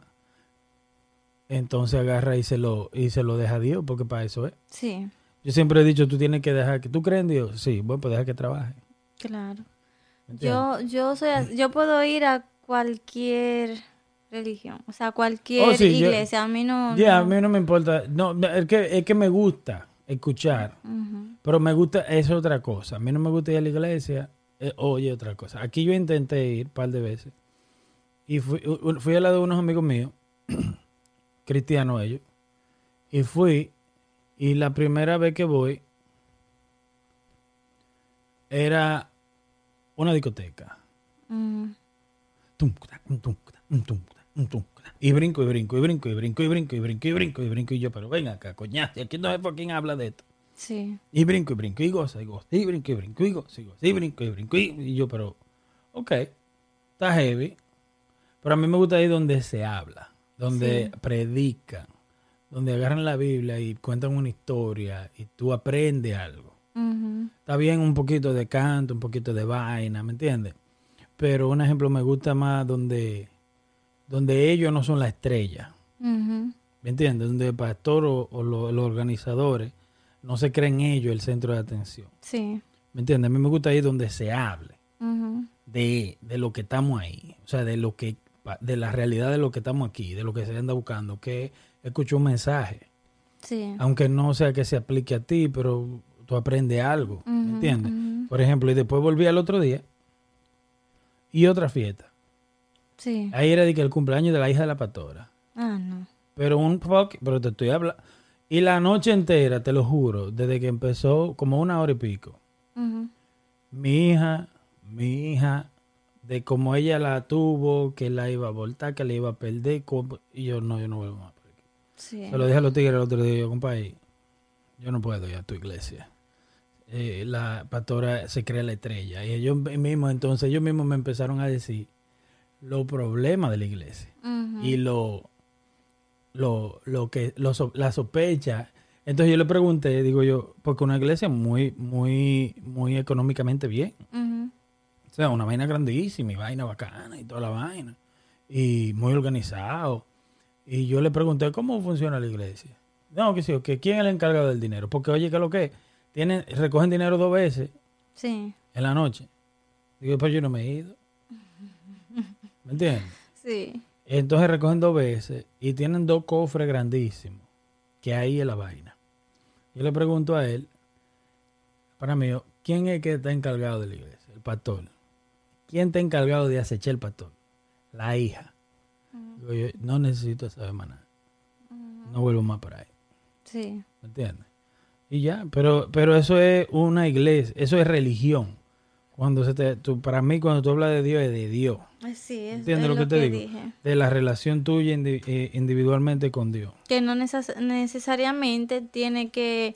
entonces agarra y se lo y se lo deja a Dios, porque para eso es. Sí, Yo siempre he dicho, tú tienes que dejar que tú crees en Dios. Sí, bueno, pues deja que trabaje. claro. Yo, yo soy, yo puedo ir a cualquier religión, o sea, cualquier Oh, sí, yo- iglesia. A mí no. Ya, a no- mí no me importa. No, es que, es que me gusta escuchar, pero me gusta, es otra cosa. A mí no me gusta ir a la iglesia, eh, oye, otra cosa. Aquí yo intenté ir un par de veces y fui, fui al lado de unos amigos míos, cristianos ellos, y fui, y la primera vez que voy era una discoteca. Um, um, um. Y brinco, y brinco, y brinco, y brinco, y brinco, y brinco, y brinco, y brinco, y yo, pero ven acá, coñazo, aquí no es por quién habla de esto. Sí, Y brinco, y brinco, y goza, y goza, y brinco, y brinco, y goza, y goza, y brinco, y brinco, y, yo, pero, ok, está heavy, pero a mí me gusta ir donde se habla, donde Sí. predican, donde agarran la Biblia y cuentan una historia y tú aprendes algo. Está bien un poquito de canto, un poquito de vaina, ¿me entiendes? Pero un ejemplo me gusta más donde, donde ellos no son la estrella. ¿me entiendes? Donde el pastor o, o lo- los organizadores no se creen ellos el centro de atención, sí, ¿me entiendes? A mí me gusta ir donde se hable de, de lo que estamos ahí, o sea, de lo que de la realidad de lo que estamos aquí, de lo que se anda buscando, que escucho un mensaje, sí, aunque no sea que se aplique a ti, pero tú aprendes algo, ¿me entiendes? Por ejemplo, y después volví al otro día y otra fiesta. Sí. Ahí era de que el cumpleaños de la hija de la pastora. Ah, no. Pero un fuck, pero te estoy hablando. Y la noche entera, te lo juro, desde que empezó, como una hora y pico, mi hija, mi hija, de cómo ella la tuvo, que la iba a voltar, que la iba a perder, y yo no, yo no vuelvo más. Sí. Se lo dije a los tigres el otro día, yo, compadre, yo no puedo ir a tu iglesia. Eh, la pastora se cree la estrella. Y ellos mismos, entonces ellos mismos me empezaron a decir los problemas de la iglesia y lo, lo, lo que lo la sospecha. Entonces yo le pregunté, digo yo, porque una iglesia muy, muy, muy económicamente bien. O sea, una vaina grandísima y vaina bacana y toda la vaina. Y muy organizado. Y yo le pregunté, ¿cómo funciona la iglesia? No, que sí, que ¿quién es el encargado del dinero? Porque oye, ¿qué es lo que? Tienen, recogen dinero dos veces Sí, en la noche. Digo, pues yo no me he ido. ¿Me entiendes? sí. Entonces recogen dos veces y tienen dos cofres grandísimos, que ahí es la vaina. Yo le pregunto a él, para mí, ¿quién es que está encargado de la iglesia? El pastor. ¿Quién está encargado de acechar el pastor? La hija. Yo, no necesito saber más nada. No vuelvo más por ahí. Sí. ¿Me entiendes? Y ya, pero, pero eso es una iglesia, eso es religión. Cuando se te, tú- para mí, cuando tú hablas de Dios, es de Dios. Sí, es, ¿Entiendes es lo que te digo? De la relación tuya indi- eh, individualmente con Dios. Que no neces- necesariamente tiene que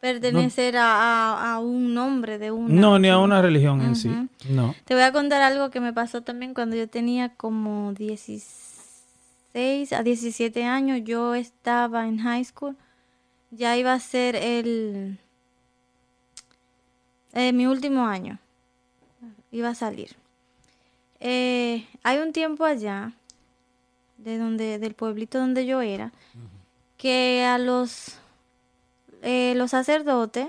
pertenecer a, a- a un nombre de una. No, ni a una religión en sí. No. Te voy a contar algo que me pasó también cuando yo tenía como 16 a 17 años. Yo estaba en high school. Ya iba a ser el eh, mi último año. Iba a salir. Eh, hay un tiempo allá, de donde, del pueblito donde yo era, que a los eh, los sacerdotes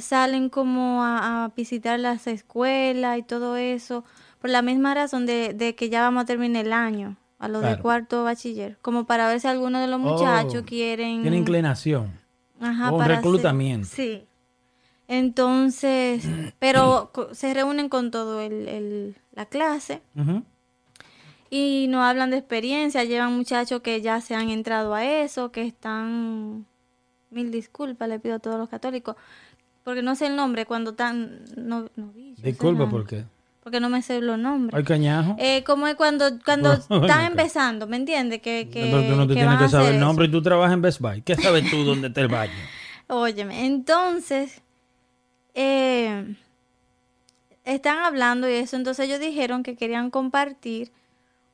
salen como a, a visitar las escuelas y todo eso, por la misma razón de, de que ya vamos a terminar el año, a los de Claro. cuarto bachiller, como para ver si alguno de los muchachos Oh, quieren... Tiene inclinación. Ajá, o un para reclutamiento. sí. Entonces, pero se reúnen con todo el, el- la clase y no hablan de experiencia, llevan muchachos que ya se han entrado a eso, que están, mil disculpas, le pido a todos los católicos, porque no sé el nombre cuando están, no, ese Disculpa, ¿por qué? Porque no me sé los nombres. Hay cañajo. Eh, como es cuando, cuando Bueno, están empezando, ¿me entiendes? Que, que, Pero tú no te que tienes que saber el eso. nombre y tú trabajas en Best Buy. ¿Qué sabes tú dónde está el baño? Óyeme, entonces, eh, están hablando y eso, entonces ellos dijeron que querían compartir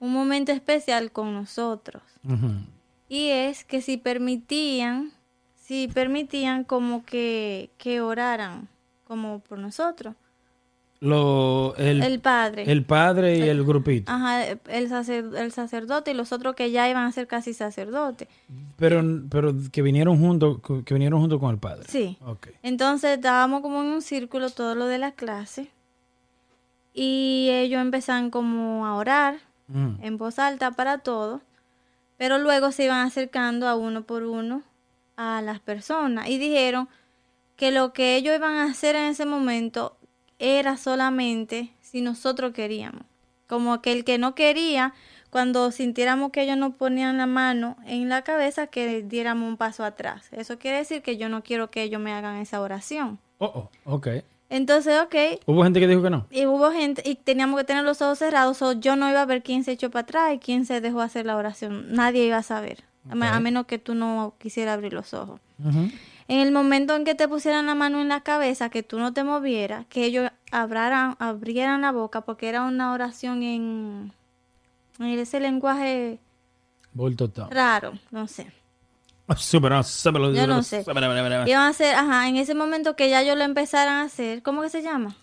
un momento especial con nosotros. Y es que si permitían, si permitían como que, que oraran como por nosotros. Lo, el, El padre. el padre y el grupito. Ajá, el, sacer- el sacerdote y los otros que ya iban a ser casi sacerdotes. Pero, pero que vinieron juntos, que vinieron junto con el padre. Sí. Ok. Entonces estábamos como en un círculo todo lo de la clase y ellos empezaron como a orar Mm. en voz alta para todos, pero luego se iban acercando a uno por uno a las personas y dijeron que lo que ellos iban a hacer en ese momento era solamente si nosotros queríamos. Como que el que no quería, cuando sintiéramos que ellos nos ponían la mano en la cabeza, que diéramos un paso atrás. Eso quiere decir que yo no quiero que ellos me hagan esa oración. Oh, oh, ok. Entonces, ok, Hubo gente que dijo que no. y hubo gente, y teníamos que tener los ojos cerrados, o yo no iba a ver quién se echó para atrás y quién se dejó hacer la oración. Nadie iba a saber, a menos que tú no quisieras abrir los ojos. Ujú. En el momento en que te pusieran la mano en la cabeza, que tú no te movieras, que ellos abraran, abrieran la boca, porque era una oración en, en ese lenguaje raro, no sé. Yo Yo no sé. Iban a hacer, ajá, en ese momento que ya ellos lo empezaran a hacer, ¿cómo que se llama?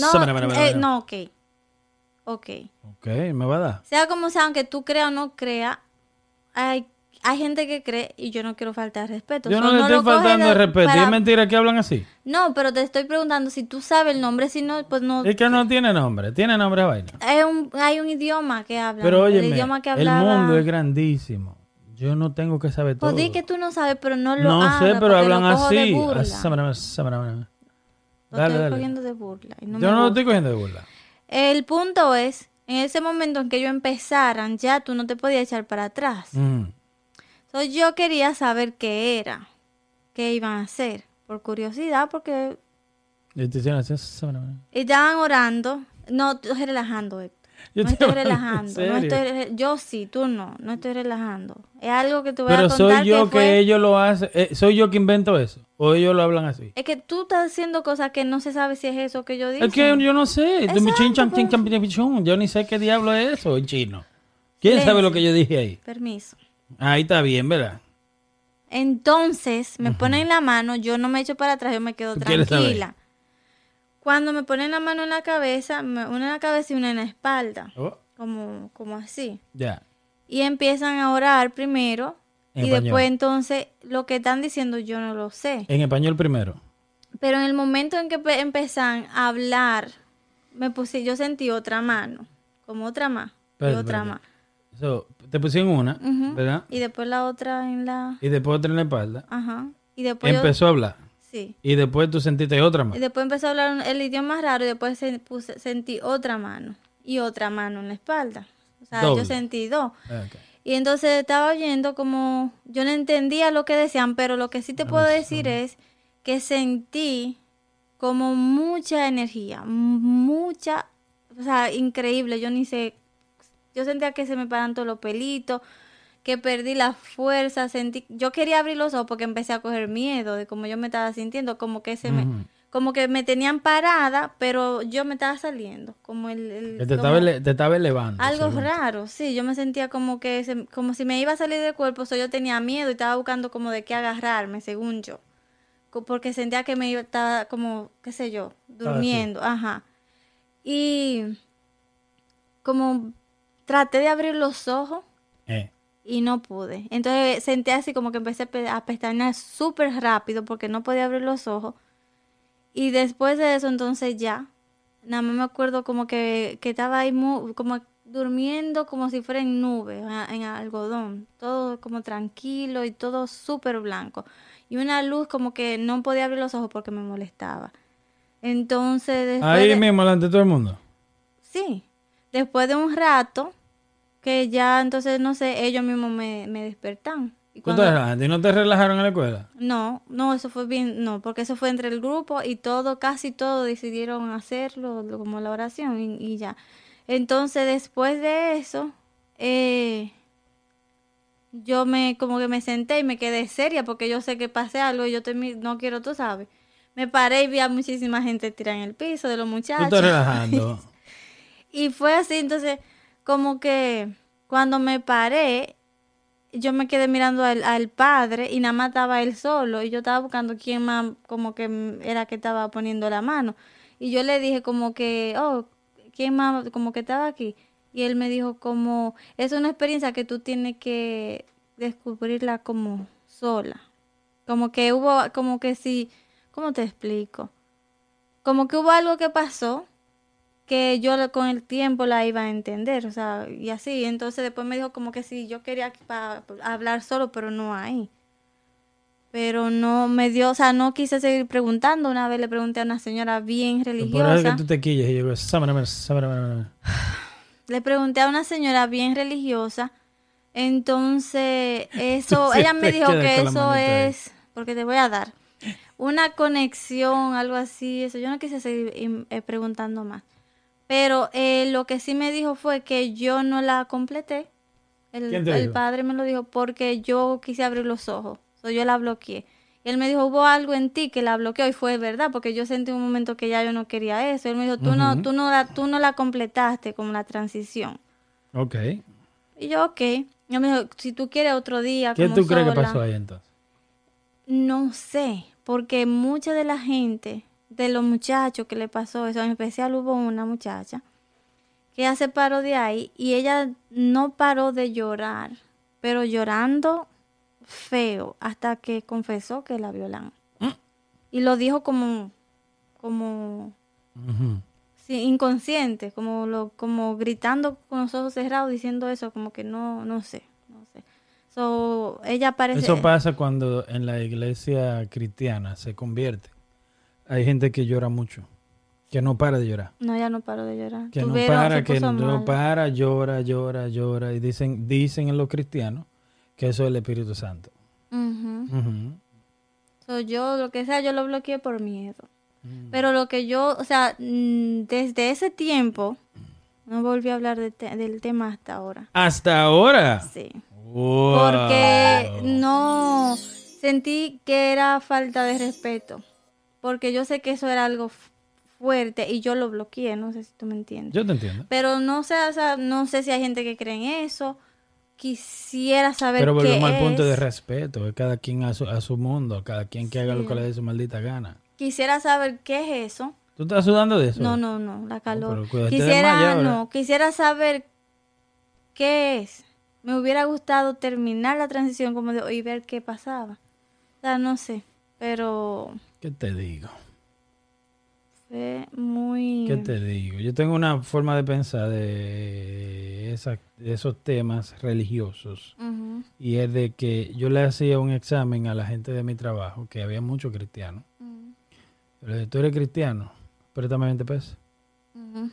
No, eh, no, ok. Ok. Ok, me va a dar. Sea como sea, aunque tú creas o no creas, hay, hay gente que cree y yo no quiero faltar respeto. Yo no le estoy faltando de respeto. para- ¿Y es mentira que hablan así? No, pero te estoy preguntando si tú sabes el nombre, si no, pues no. Es que no tiene nombre. Tiene nombre a vaina. Hay un, hay un idioma que habla. Pero oye, el idioma que el hablaba. mundo es grandísimo. Yo no tengo que saber todo. Pues di que tú no sabes, pero no lo No sé, pero hablan así. sámara. Lo estoy cogiendo de burla. y no Yo me no lo estoy cogiendo de burla. El punto es, en ese momento en que ellos empezaran, ya tú no te podías echar para atrás. Mm. Yo quería saber qué era, qué iban a hacer, por curiosidad, porque estaban orando. No, estoy relajando, Héctor. Yo no estoy relajando. No estoy, yo sí, tú no. No estoy relajando. Es algo que te voy a Pero contar soy yo que, fue- ellos lo hacen. eh, soy yo que invento eso. O ellos lo hablan así. Es que tú estás haciendo cosas que no se sabe si es eso que yo digo. Es que yo no sé. Yo ni sé qué diablo es eso en chino. ¿Quién sabe lo que yo dije ahí? Permiso. Ahí está bien, ¿verdad? Entonces, me ponen la mano, yo no me echo para atrás, yo me quedo ¿Tú quieres tranquila. Cuando me ponen la mano en la cabeza, me- una en la cabeza y una en la espalda, Oh, como, como así. ya. Y empiezan a orar primero En y español. después entonces lo que están diciendo yo no lo sé. En español primero. Pero en el momento en que pe- empezan a hablar, me puse, yo sentí otra mano, como otra más, y otra más. So, te pusieron una. ¿verdad? Y después la otra en la... Y después otra en la espalda. Ajá. Y después yo- Empezó a hablar. Sí. Y después tú sentiste otra más. Y después empezó a hablar el idioma raro y después se puse- sentí otra mano y otra mano en la espalda. O sea, Doble. yo sentí dos. Ah. Y entonces estaba oyendo como, yo no entendía lo que decían, pero lo que sí te puedo decir es que sentí como mucha energía, mucha, o sea, increíble, yo ni sé, yo sentía que se me paran todos los pelitos, que perdí la fuerza, sentí, yo quería abrir los ojos porque empecé a coger miedo de cómo yo me estaba sintiendo, como que se me, como que me tenían parada, pero yo me estaba saliendo, como el, te, como- estaba, te estaba elevando. algo según. raro, sí, yo me sentía como que se- como si me iba a salir del cuerpo, so yo tenía miedo y estaba buscando como de qué agarrarme, según yo. Porque sentía que me iba, estaba como, qué sé yo, durmiendo, ajá. Y como traté de abrir los ojos Eh. y no pude. Entonces sentí así como que empecé a pe- a pestañear súper rápido porque no podía abrir los ojos. Y después de eso, entonces ya, nada más me acuerdo como que, que estaba ahí como durmiendo como si fuera en nube, en algodón, todo como tranquilo y todo súper blanco. Y una luz como que no podía abrir los ojos porque me molestaba. Entonces, después Ahí de- mismo, delante de todo el mundo. Sí, después de un rato, que ya entonces, no sé, ellos mismos me, me despertan. Y. ¿Y no te relajaron en la escuela? No, no, eso fue bien, no, porque eso fue entre el grupo y todo, casi todo decidieron hacerlo, lo- como la oración y, y ya. Entonces, después de eso, eh, yo me, como que me senté y me quedé seria porque yo sé que pasé algo y yo no quiero, tú sabes. Me paré y vi a muchísima gente tirada en el piso de los Tú muchachos. estás relajando. Y fue así, entonces, como que cuando me paré, yo me quedé mirando al, al padre y nada más estaba él solo y yo estaba buscando quién más como que era que estaba poniendo la mano. Y yo le dije como que, oh, ¿quién más como que estaba aquí? Y él me dijo como, es una experiencia que tú tienes que descubrirla como sola. Como que hubo, como que sí, ¿cómo te explico? Como que hubo algo que pasó que yo con el tiempo la iba a entender, o sea, y así. Entonces después me dijo como que sí, yo quería hablar solo, pero no ahí. Pero no me dio, o sea, no quise seguir preguntando. Una vez le pregunté a una señora bien religiosa. que tú te quilles y yo digo, "Sámame, sámame, sámame". Le pregunté a una señora bien religiosa. Entonces, eso, ella me dijo que eso es, porque te voy a dar, una conexión, algo así, eso. Yo no quise seguir im- eh, preguntando más. Pero eh, lo que sí me dijo fue que yo no la completé. El, ¿Quién te el padre me lo dijo porque yo quise abrir los ojos. So, yo la bloqueé. Y él me dijo, hubo algo en ti que la bloqueó y fue verdad, porque yo sentí un momento que ya yo no quería eso. Él me dijo, tú, no, tú, no, la, tú no la completaste como la transición. Ok. Y yo, ok. Y él me dijo, si tú quieres otro día, ¿Qué como tú crees que sola". pasó ahí entonces? No sé, porque mucha de la gente, de los muchachos que le pasó eso, en especial hubo una muchacha que se paró de ahí y ella no paró de llorar, pero llorando feo hasta que confesó que la violan. Y lo dijo como, como, sí, inconsciente, como lo, como gritando con los ojos cerrados diciendo eso, como que no, no sé, no sé. So, ella parece. Eso pasa cuando en la iglesia cristiana se convierte. Hay gente que llora mucho, que no para de llorar. No, ya no paro de llorar. Que no para, que no para, llora, llora, llora. Y dicen, dicen en los cristianos que eso es el Espíritu Santo. Ujú. Ujú. So, yo, lo que sea, yo lo bloqueé por miedo. Mm. Pero lo que yo, o sea, mm, desde ese tiempo, no volví a hablar de te- del tema hasta ahora. Hasta ahora. Sí. Wow. Porque no sentí que era falta de respeto. Porque yo sé que eso era algo fuerte y yo lo bloqueé, no sé si tú me entiendes. Yo te entiendo. Pero no sé, o sea, no sé si hay gente que cree en eso, quisiera saber Pero qué volvemos al punto de es. respeto. Cada quien a su, a su mundo. Cada quien que haga lo que le dé su maldita gana. Quisiera saber qué es eso. ¿Tú estás sudando de eso? No, no, no, la calor. de quisiera, no, quisiera saber qué es. Me hubiera gustado terminar la transición como de y ver qué pasaba. O sea, no sé, pero ¿Qué te digo? fue muy ¿Qué te digo? Yo tengo una forma de pensar de, esa- de esos temas religiosos. Y es de que yo le hacía un examen a la gente de mi trabajo, que había muchos cristianos. ujú, Yo le dije, ¿tú eres cristiano? Préstame 20 pesos. ujú.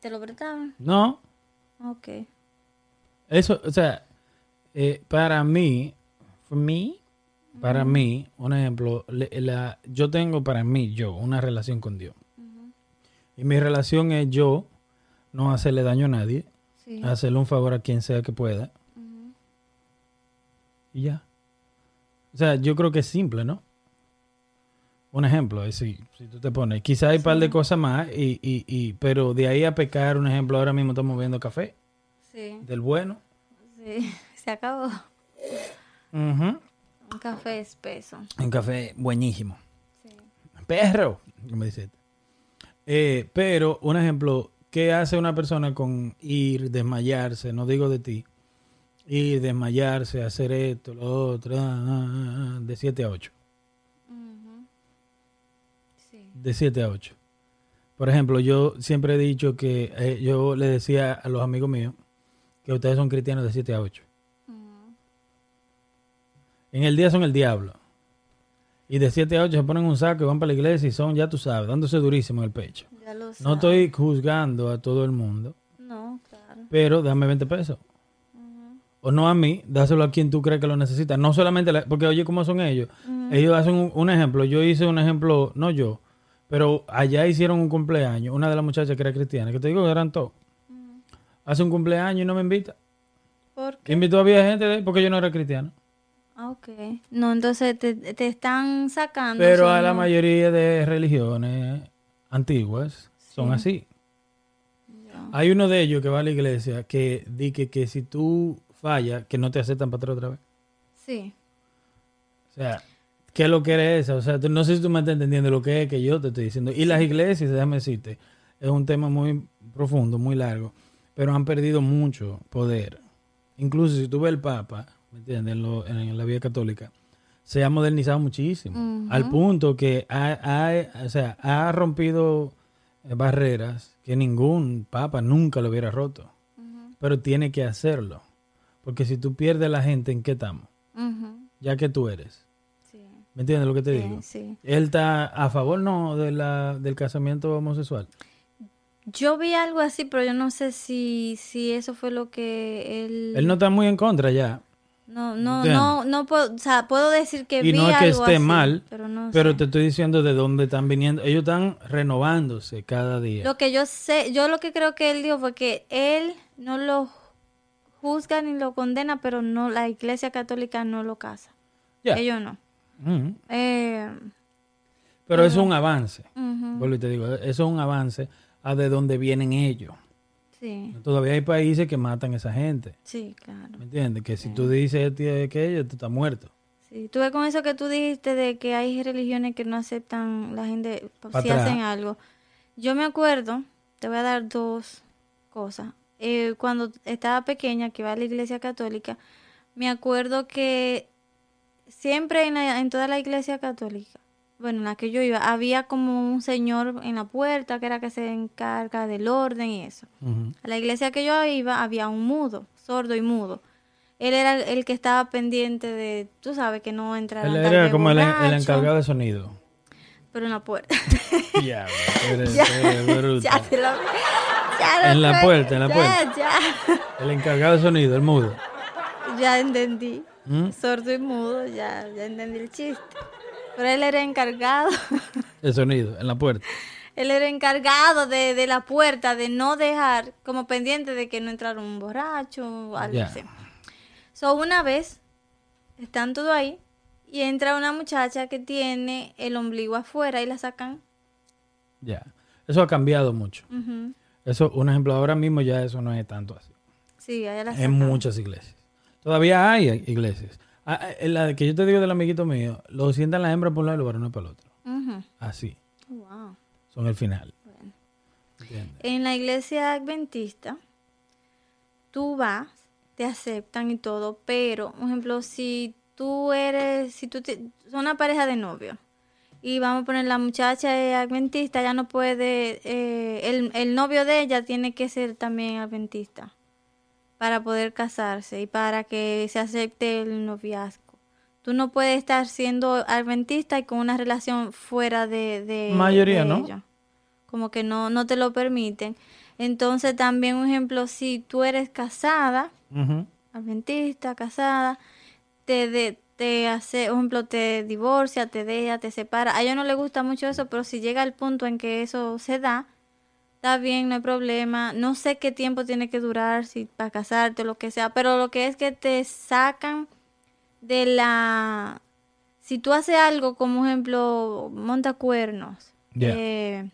¿Te lo prestaban? No, Ok. Eso, o sea, eh, para mí, for me, para mí, un ejemplo, la, yo tengo para mí, yo, una relación con Dios. Y mi relación es yo no hacerle daño a nadie, Sí. hacerle un favor a quien sea que pueda. Y ya. O sea, yo creo que es simple, ¿no? Un ejemplo, es si, si tú te pones, quizá hay un par de cosas más, y, y, y, pero de ahí a pecar, un ejemplo, ahora mismo estamos viendo café, Sí, del bueno. sí. Se acabó. Ujú. Un café espeso. Un café buenísimo. Sí. Perro, como dice. este. Eh, pero, un ejemplo, ¿qué hace una persona con ir, desmayarse? No digo de ti. Ir, desmayarse, hacer esto, lo otro, ah, ah, ah, de 7 a 8. Ujú. Sí. De 7 a 8. Por ejemplo, yo siempre he dicho que eh, yo le decía a los amigos míos que ustedes son cristianos de 7 a 8. En el día son el diablo. Y de 7 a 8 se ponen un saco y van para la iglesia y son, ya tú sabes, dándose durísimo en el pecho. Ya lo No estoy juzgando a todo el mundo, No, claro. pero dame 20 pesos. O no a mí, dáselo a quien tú crees que lo necesita. No solamente, la- porque oye, ¿cómo son ellos? Ellos hacen un, un ejemplo. Yo hice un ejemplo, no yo, pero allá hicieron un cumpleaños. Una de las muchachas que era cristiana, que te digo que eran todos. Hace un cumpleaños y no me invita. ¿Por qué? Invitó a gente de- porque yo no era cristiano. Ah, Ok. No, entonces te, te están sacando. Pero a la no- mayoría de religiones antiguas son Sí. así. Hay uno de ellos que va a la iglesia que dice que, si tú fallas, que no te aceptan para atrás otra vez. Sí. O sea, ¿qué es lo que eres esa? O sea, tú- no sé si tú me estás entendiendo lo que es que yo te estoy diciendo. Y las iglesias, déjame decirte, es un tema muy profundo, muy largo, pero han perdido mucho poder. Incluso si tú ves el Papa, ¿me entiendes? En, lo- en la vida católica, se ha modernizado muchísimo, al punto que ha, ha- o sea, ha rompido eh, barreras que ningún Papa nunca lo hubiera roto. Pero tiene que hacerlo. Porque si tú pierdes a la gente, ¿en qué estamos? Ya que tú eres. Sí. ¿Me entiendes lo que te Sí, digo? sí. Él está a favor, no, de la, del casamiento homosexual. Yo vi algo así, pero yo no sé si, si eso fue lo que él... Él no está muy en contra ya, No, no, no, no puedo, o sea, puedo decir que Y vi no es que algo esté así, mal, pero no pero sé. te estoy diciendo de dónde están viniendo. Ellos están renovándose cada día. Lo que yo sé, yo lo que creo que él dijo fue que él no lo juzga ni lo condena, pero no la Iglesia Católica no lo casa. Ellos no. Ujú. Eh, Pero eso es un avance. ujú, Vuelvo y te digo, eso es un avance a de dónde vienen ellos. Sí, Todavía hay países que matan a esa gente. sí, claro. ¿Me entiendes? Que si tú dices que ellos, tú estás muerto. Sí, tuve con eso que tú dijiste de que hay religiones que no aceptan la gente si atrás. hacen algo. Yo me acuerdo, te voy a dar dos cosas. Eh, cuando estaba pequeña, que iba a la iglesia católica, me acuerdo que siempre en, la- en toda la iglesia católica, bueno, en la que yo iba, había como un señor en la puerta que era que se encarga del orden y eso. A la iglesia que yo iba había un mudo, sordo y mudo. Él era el, que estaba pendiente de, tú sabes, que no entrara Él era como el, encargado de sonido. Pero en la puerta. Eres- eres bruta. ya te lo ya lo En la puerta, en la ya, puerta. Ya, El encargado de sonido, el mudo. ya entendí. ¿Mm? Sordo y mudo, ya, ya entendí el chiste. Pero él era encargado. El sonido, en la puerta. Él era encargado de, de la puerta, de no dejar, como pendiente de que no entrara un borracho o algo Ya. así. So, una vez, están todos ahí, y entra una muchacha que tiene el ombligo afuera y la sacan. Ya. Eso ha cambiado mucho. Eso, un ejemplo, ahora mismo ya eso no es tanto así. Sí, allá la En muchas iglesias. Todavía hay iglesias. Ah, ah, en la que yo te digo del amiguito mío, lo sientan la hembra por un lado y los varones para el otro. Ujú. Así. Wow. Son el final. Bueno. En la iglesia adventista, tú vas, te aceptan y todo, pero, por ejemplo, si tú eres, si tú te- son una pareja de novios y vamos a poner la muchacha adventista, ya no puede, eh, el, el novio de ella tiene que ser también adventista para poder casarse y para que se acepte el noviazgo. Tú no puedes estar siendo adventista y con una relación fuera de, de Mayoría, de ¿no? Como que no, no te lo permiten. Entonces también, un ejemplo, si tú eres casada, Ujú. adventista, casada, te, de, te hace, por ejemplo, te divorcia, te deja, te separa. A ellos no les gusta mucho eso, pero si llega el punto en que eso se da, está bien, no hay problema. No sé qué tiempo tiene que durar, si para casarte o lo que sea, pero lo que es que te sacan de la... Si tú haces algo, como ejemplo, monta cuernos, eh,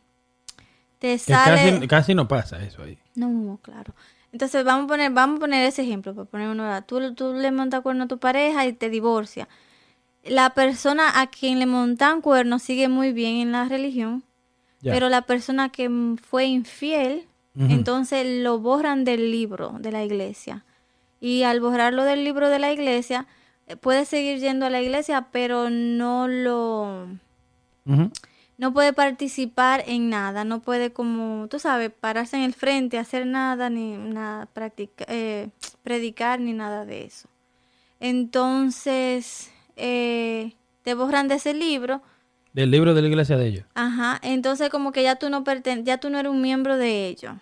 te sale... casi, casi no pasa eso ahí. No, claro. Entonces vamos a poner, vamos a poner ese ejemplo, para poner uno. Tú, tú le montas cuerno a tu pareja y te divorcia. La persona a quien le montan cuerno sigue muy bien en la religión, Pero la persona que fue infiel, entonces lo borran del libro de la iglesia. Y al borrarlo del libro de la iglesia, eh, puede seguir yendo a la iglesia, pero no lo no puede participar en nada, no puede como, tú sabes, pararse en el frente, hacer nada, ni nada, practica- eh, predicar, ni nada de eso. Entonces, eh, te borran de ese libro, Del libro de la iglesia de ellos. ajá, entonces como que ya tú no perten ya tú no eres un miembro de ellos.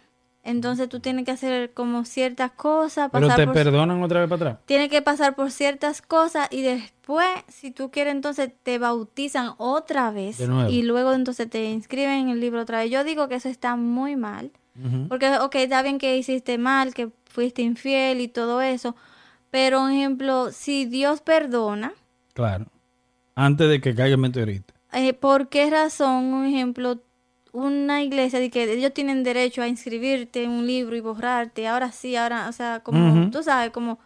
Entonces tú tienes que hacer como ciertas cosas, Pero pasar te por perdonan otra vez para atrás. tiene que pasar por ciertas cosas y después, si tú quieres, entonces te bautizan otra vez De nuevo. y luego entonces te inscriben en el libro otra vez. Yo digo que eso está muy mal, porque, ok, está bien que hiciste mal, que fuiste infiel y todo eso, pero, por ejemplo, si Dios perdona, Claro. Antes de que caiga el meteorito. Eh, ¿por qué razón, un ejemplo, una iglesia de que ellos tienen derecho a inscribirte en un libro y borrarte, ahora sí, ahora, o sea, como, Ujú. tú sabes, como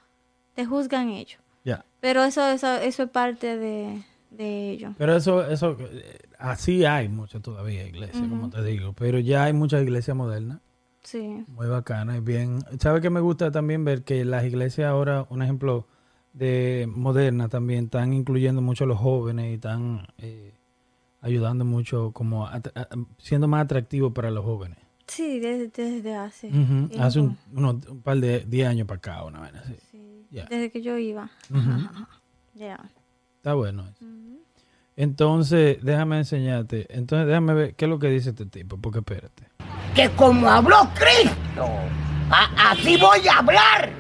te juzgan ellos? Ya. Pero eso, eso, eso es parte de, de ello. Pero eso, eso, eh, así hay muchas todavía iglesias, como te digo. Pero ya hay muchas iglesias modernas, Sí. muy bacanas y bien. ¿Sabe que me gusta también ver que las iglesias ahora, un ejemplo de modernas también, están incluyendo mucho a los jóvenes y están eh, ayudando mucho, como a- a- siendo más atractivos para los jóvenes. Sí, desde, desde hace. Hace un, unos- un par de 10 años para acá, una vez así. Sí. Desde que yo iba. Ujú. Ya. Está bueno eso. Entonces, déjame enseñarte. Entonces, déjame ver qué es lo que dice este tipo, porque espérate. que como habló Cristo, a- así voy a hablar.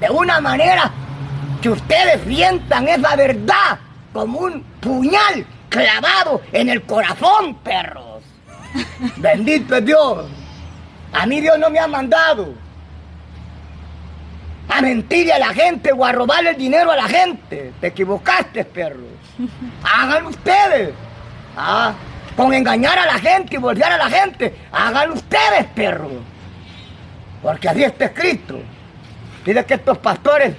De una manera que ustedes sientan esa verdad como un puñal clavado en el corazón, perros. Bendito es Dios. A mí Dios no me ha mandado a mentirle a la gente o a robarle el dinero a la gente. Te equivocaste, perro. Hagan ustedes. Ah, con engañar a la gente y voltear a la gente. Hagan ustedes, perro. Porque así está escrito. Dice que estos pastores,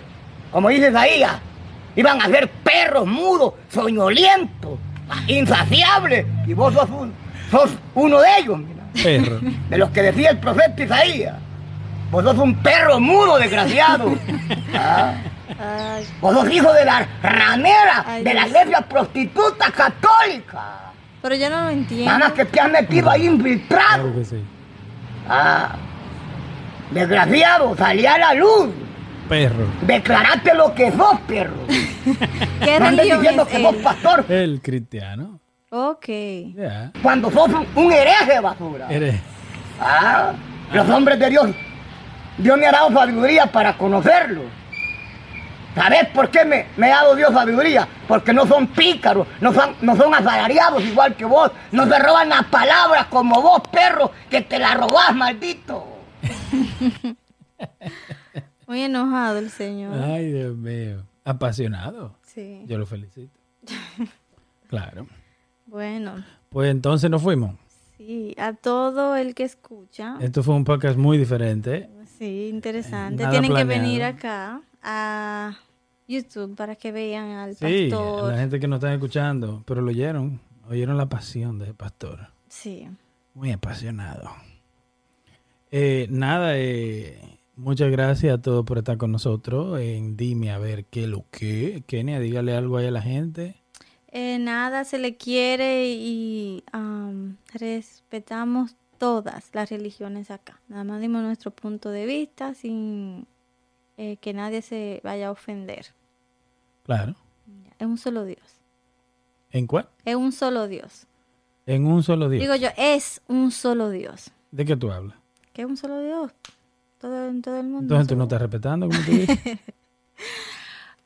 como dice Isaías, iban a ser perros mudos, soñolientos, insaciables. Y vos sos, un- sos uno de ellos, mira, Perro. de los que decía el profeta Isaías. Vos sos un perro mudo, desgraciado. Ah. Vos sos hijo de la ramera Ay, de la iglesia prostituta católica. pero yo no lo entiendo. Nada más que te has metido ahí infiltrado. Claro que sí. Ah, desgraciado, salí a la luz. Perro. Declarate lo que sos, perro. ¿Qué No religión diciendo es que sos él? pastor El cristiano. Ok. Ya. cuando sos un, hereje basura. Eres. Ah, los hombres de Dios. Dios me ha dado sabiduría para conocerlo. ¿Sabes por qué me, me ha dado Dios sabiduría? Porque no son pícaros, no son, no son asalariados igual que vos, no se roban las palabras como vos, perro, que te la robás, maldito. Muy enojado el señor. Ay, Dios mío. Apasionado. Sí. Yo lo felicito. Claro. Bueno, Pues entonces nos fuimos. sí. A todo el que escucha. Esto fue un podcast muy diferente. Sí, interesante. Nada Tienen planeado. que venir acá a YouTube para que vean al Sí, pastor. la gente que nos está escuchando, pero lo oyeron, oyeron la pasión del pastor. Sí. Muy apasionado. Eh, nada, eh, muchas gracias a todos por estar con nosotros. En Dime a ver qué lo que. Kenia, dígale algo ahí a la gente. Eh, nada, se le quiere y am, respetamos todas las religiones acá. Nada más dimos nuestro punto de vista sin eh, que nadie se vaya a ofender. Claro. Es un solo Dios. ¿En cuál? Es un solo Dios. En un solo día. Digo yo, es un solo Dios. ¿De qué tú hablas? ¿Qué es un solo Dios? Todo, en todo el mundo. Entonces tú no estás respetando, como tú dices.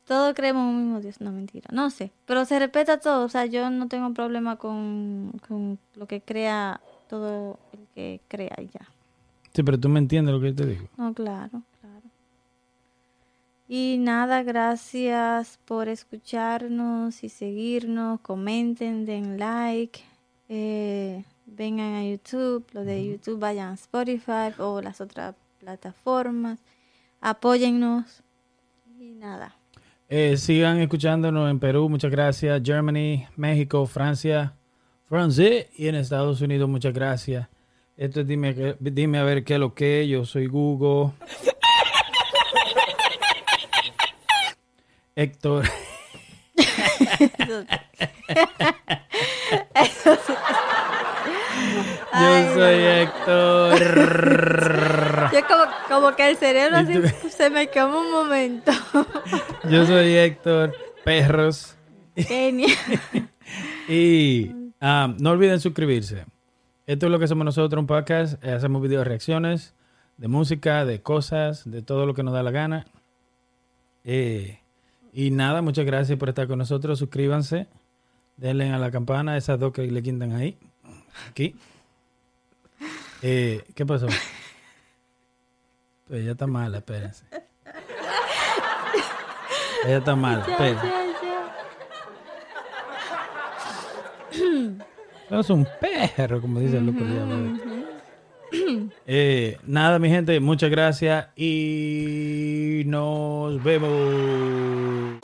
Todos creemos en un mismo Dios. No, mentira. No sé. Pero se respeta todo. O sea, yo no tengo problema con, con lo que crea todo el que crea y ya. Sí, pero tú me entiendes lo que yo te digo. No, claro, claro. Y nada, gracias por escucharnos y seguirnos. Comenten, den like. eh, vengan a YouTube. Lo de YouTube vayan a Spotify o las otras plataformas. Apóyennos. Y nada. Eh, sigan escuchándonos en Perú, muchas gracias. Germany, México, Francia, Francia y en Estados Unidos, muchas gracias. Esto es dime, dime a ver qué es lo que. Yo soy Google. Héctor. Yo soy Héctor. Yo como, como que el cerebro así se me quemó un momento. Yo soy Héctor. Perros. Genial. Y ah, no olviden suscribirse. Esto es lo que hacemos nosotros, un podcast. Eh, hacemos videos reacciones de música, de cosas, de todo lo que nos da la gana. Eh, y nada, muchas gracias por estar con nosotros. Suscríbanse. Denle a la campana, esas dos que le quitan ahí. Aquí. Eh, ¿Qué pasó? Pues ella está mala, espérense. Ella está mala, espérense. Es un perro, como dice el loco. Eh, nada, mi gente, muchas gracias y nos vemos.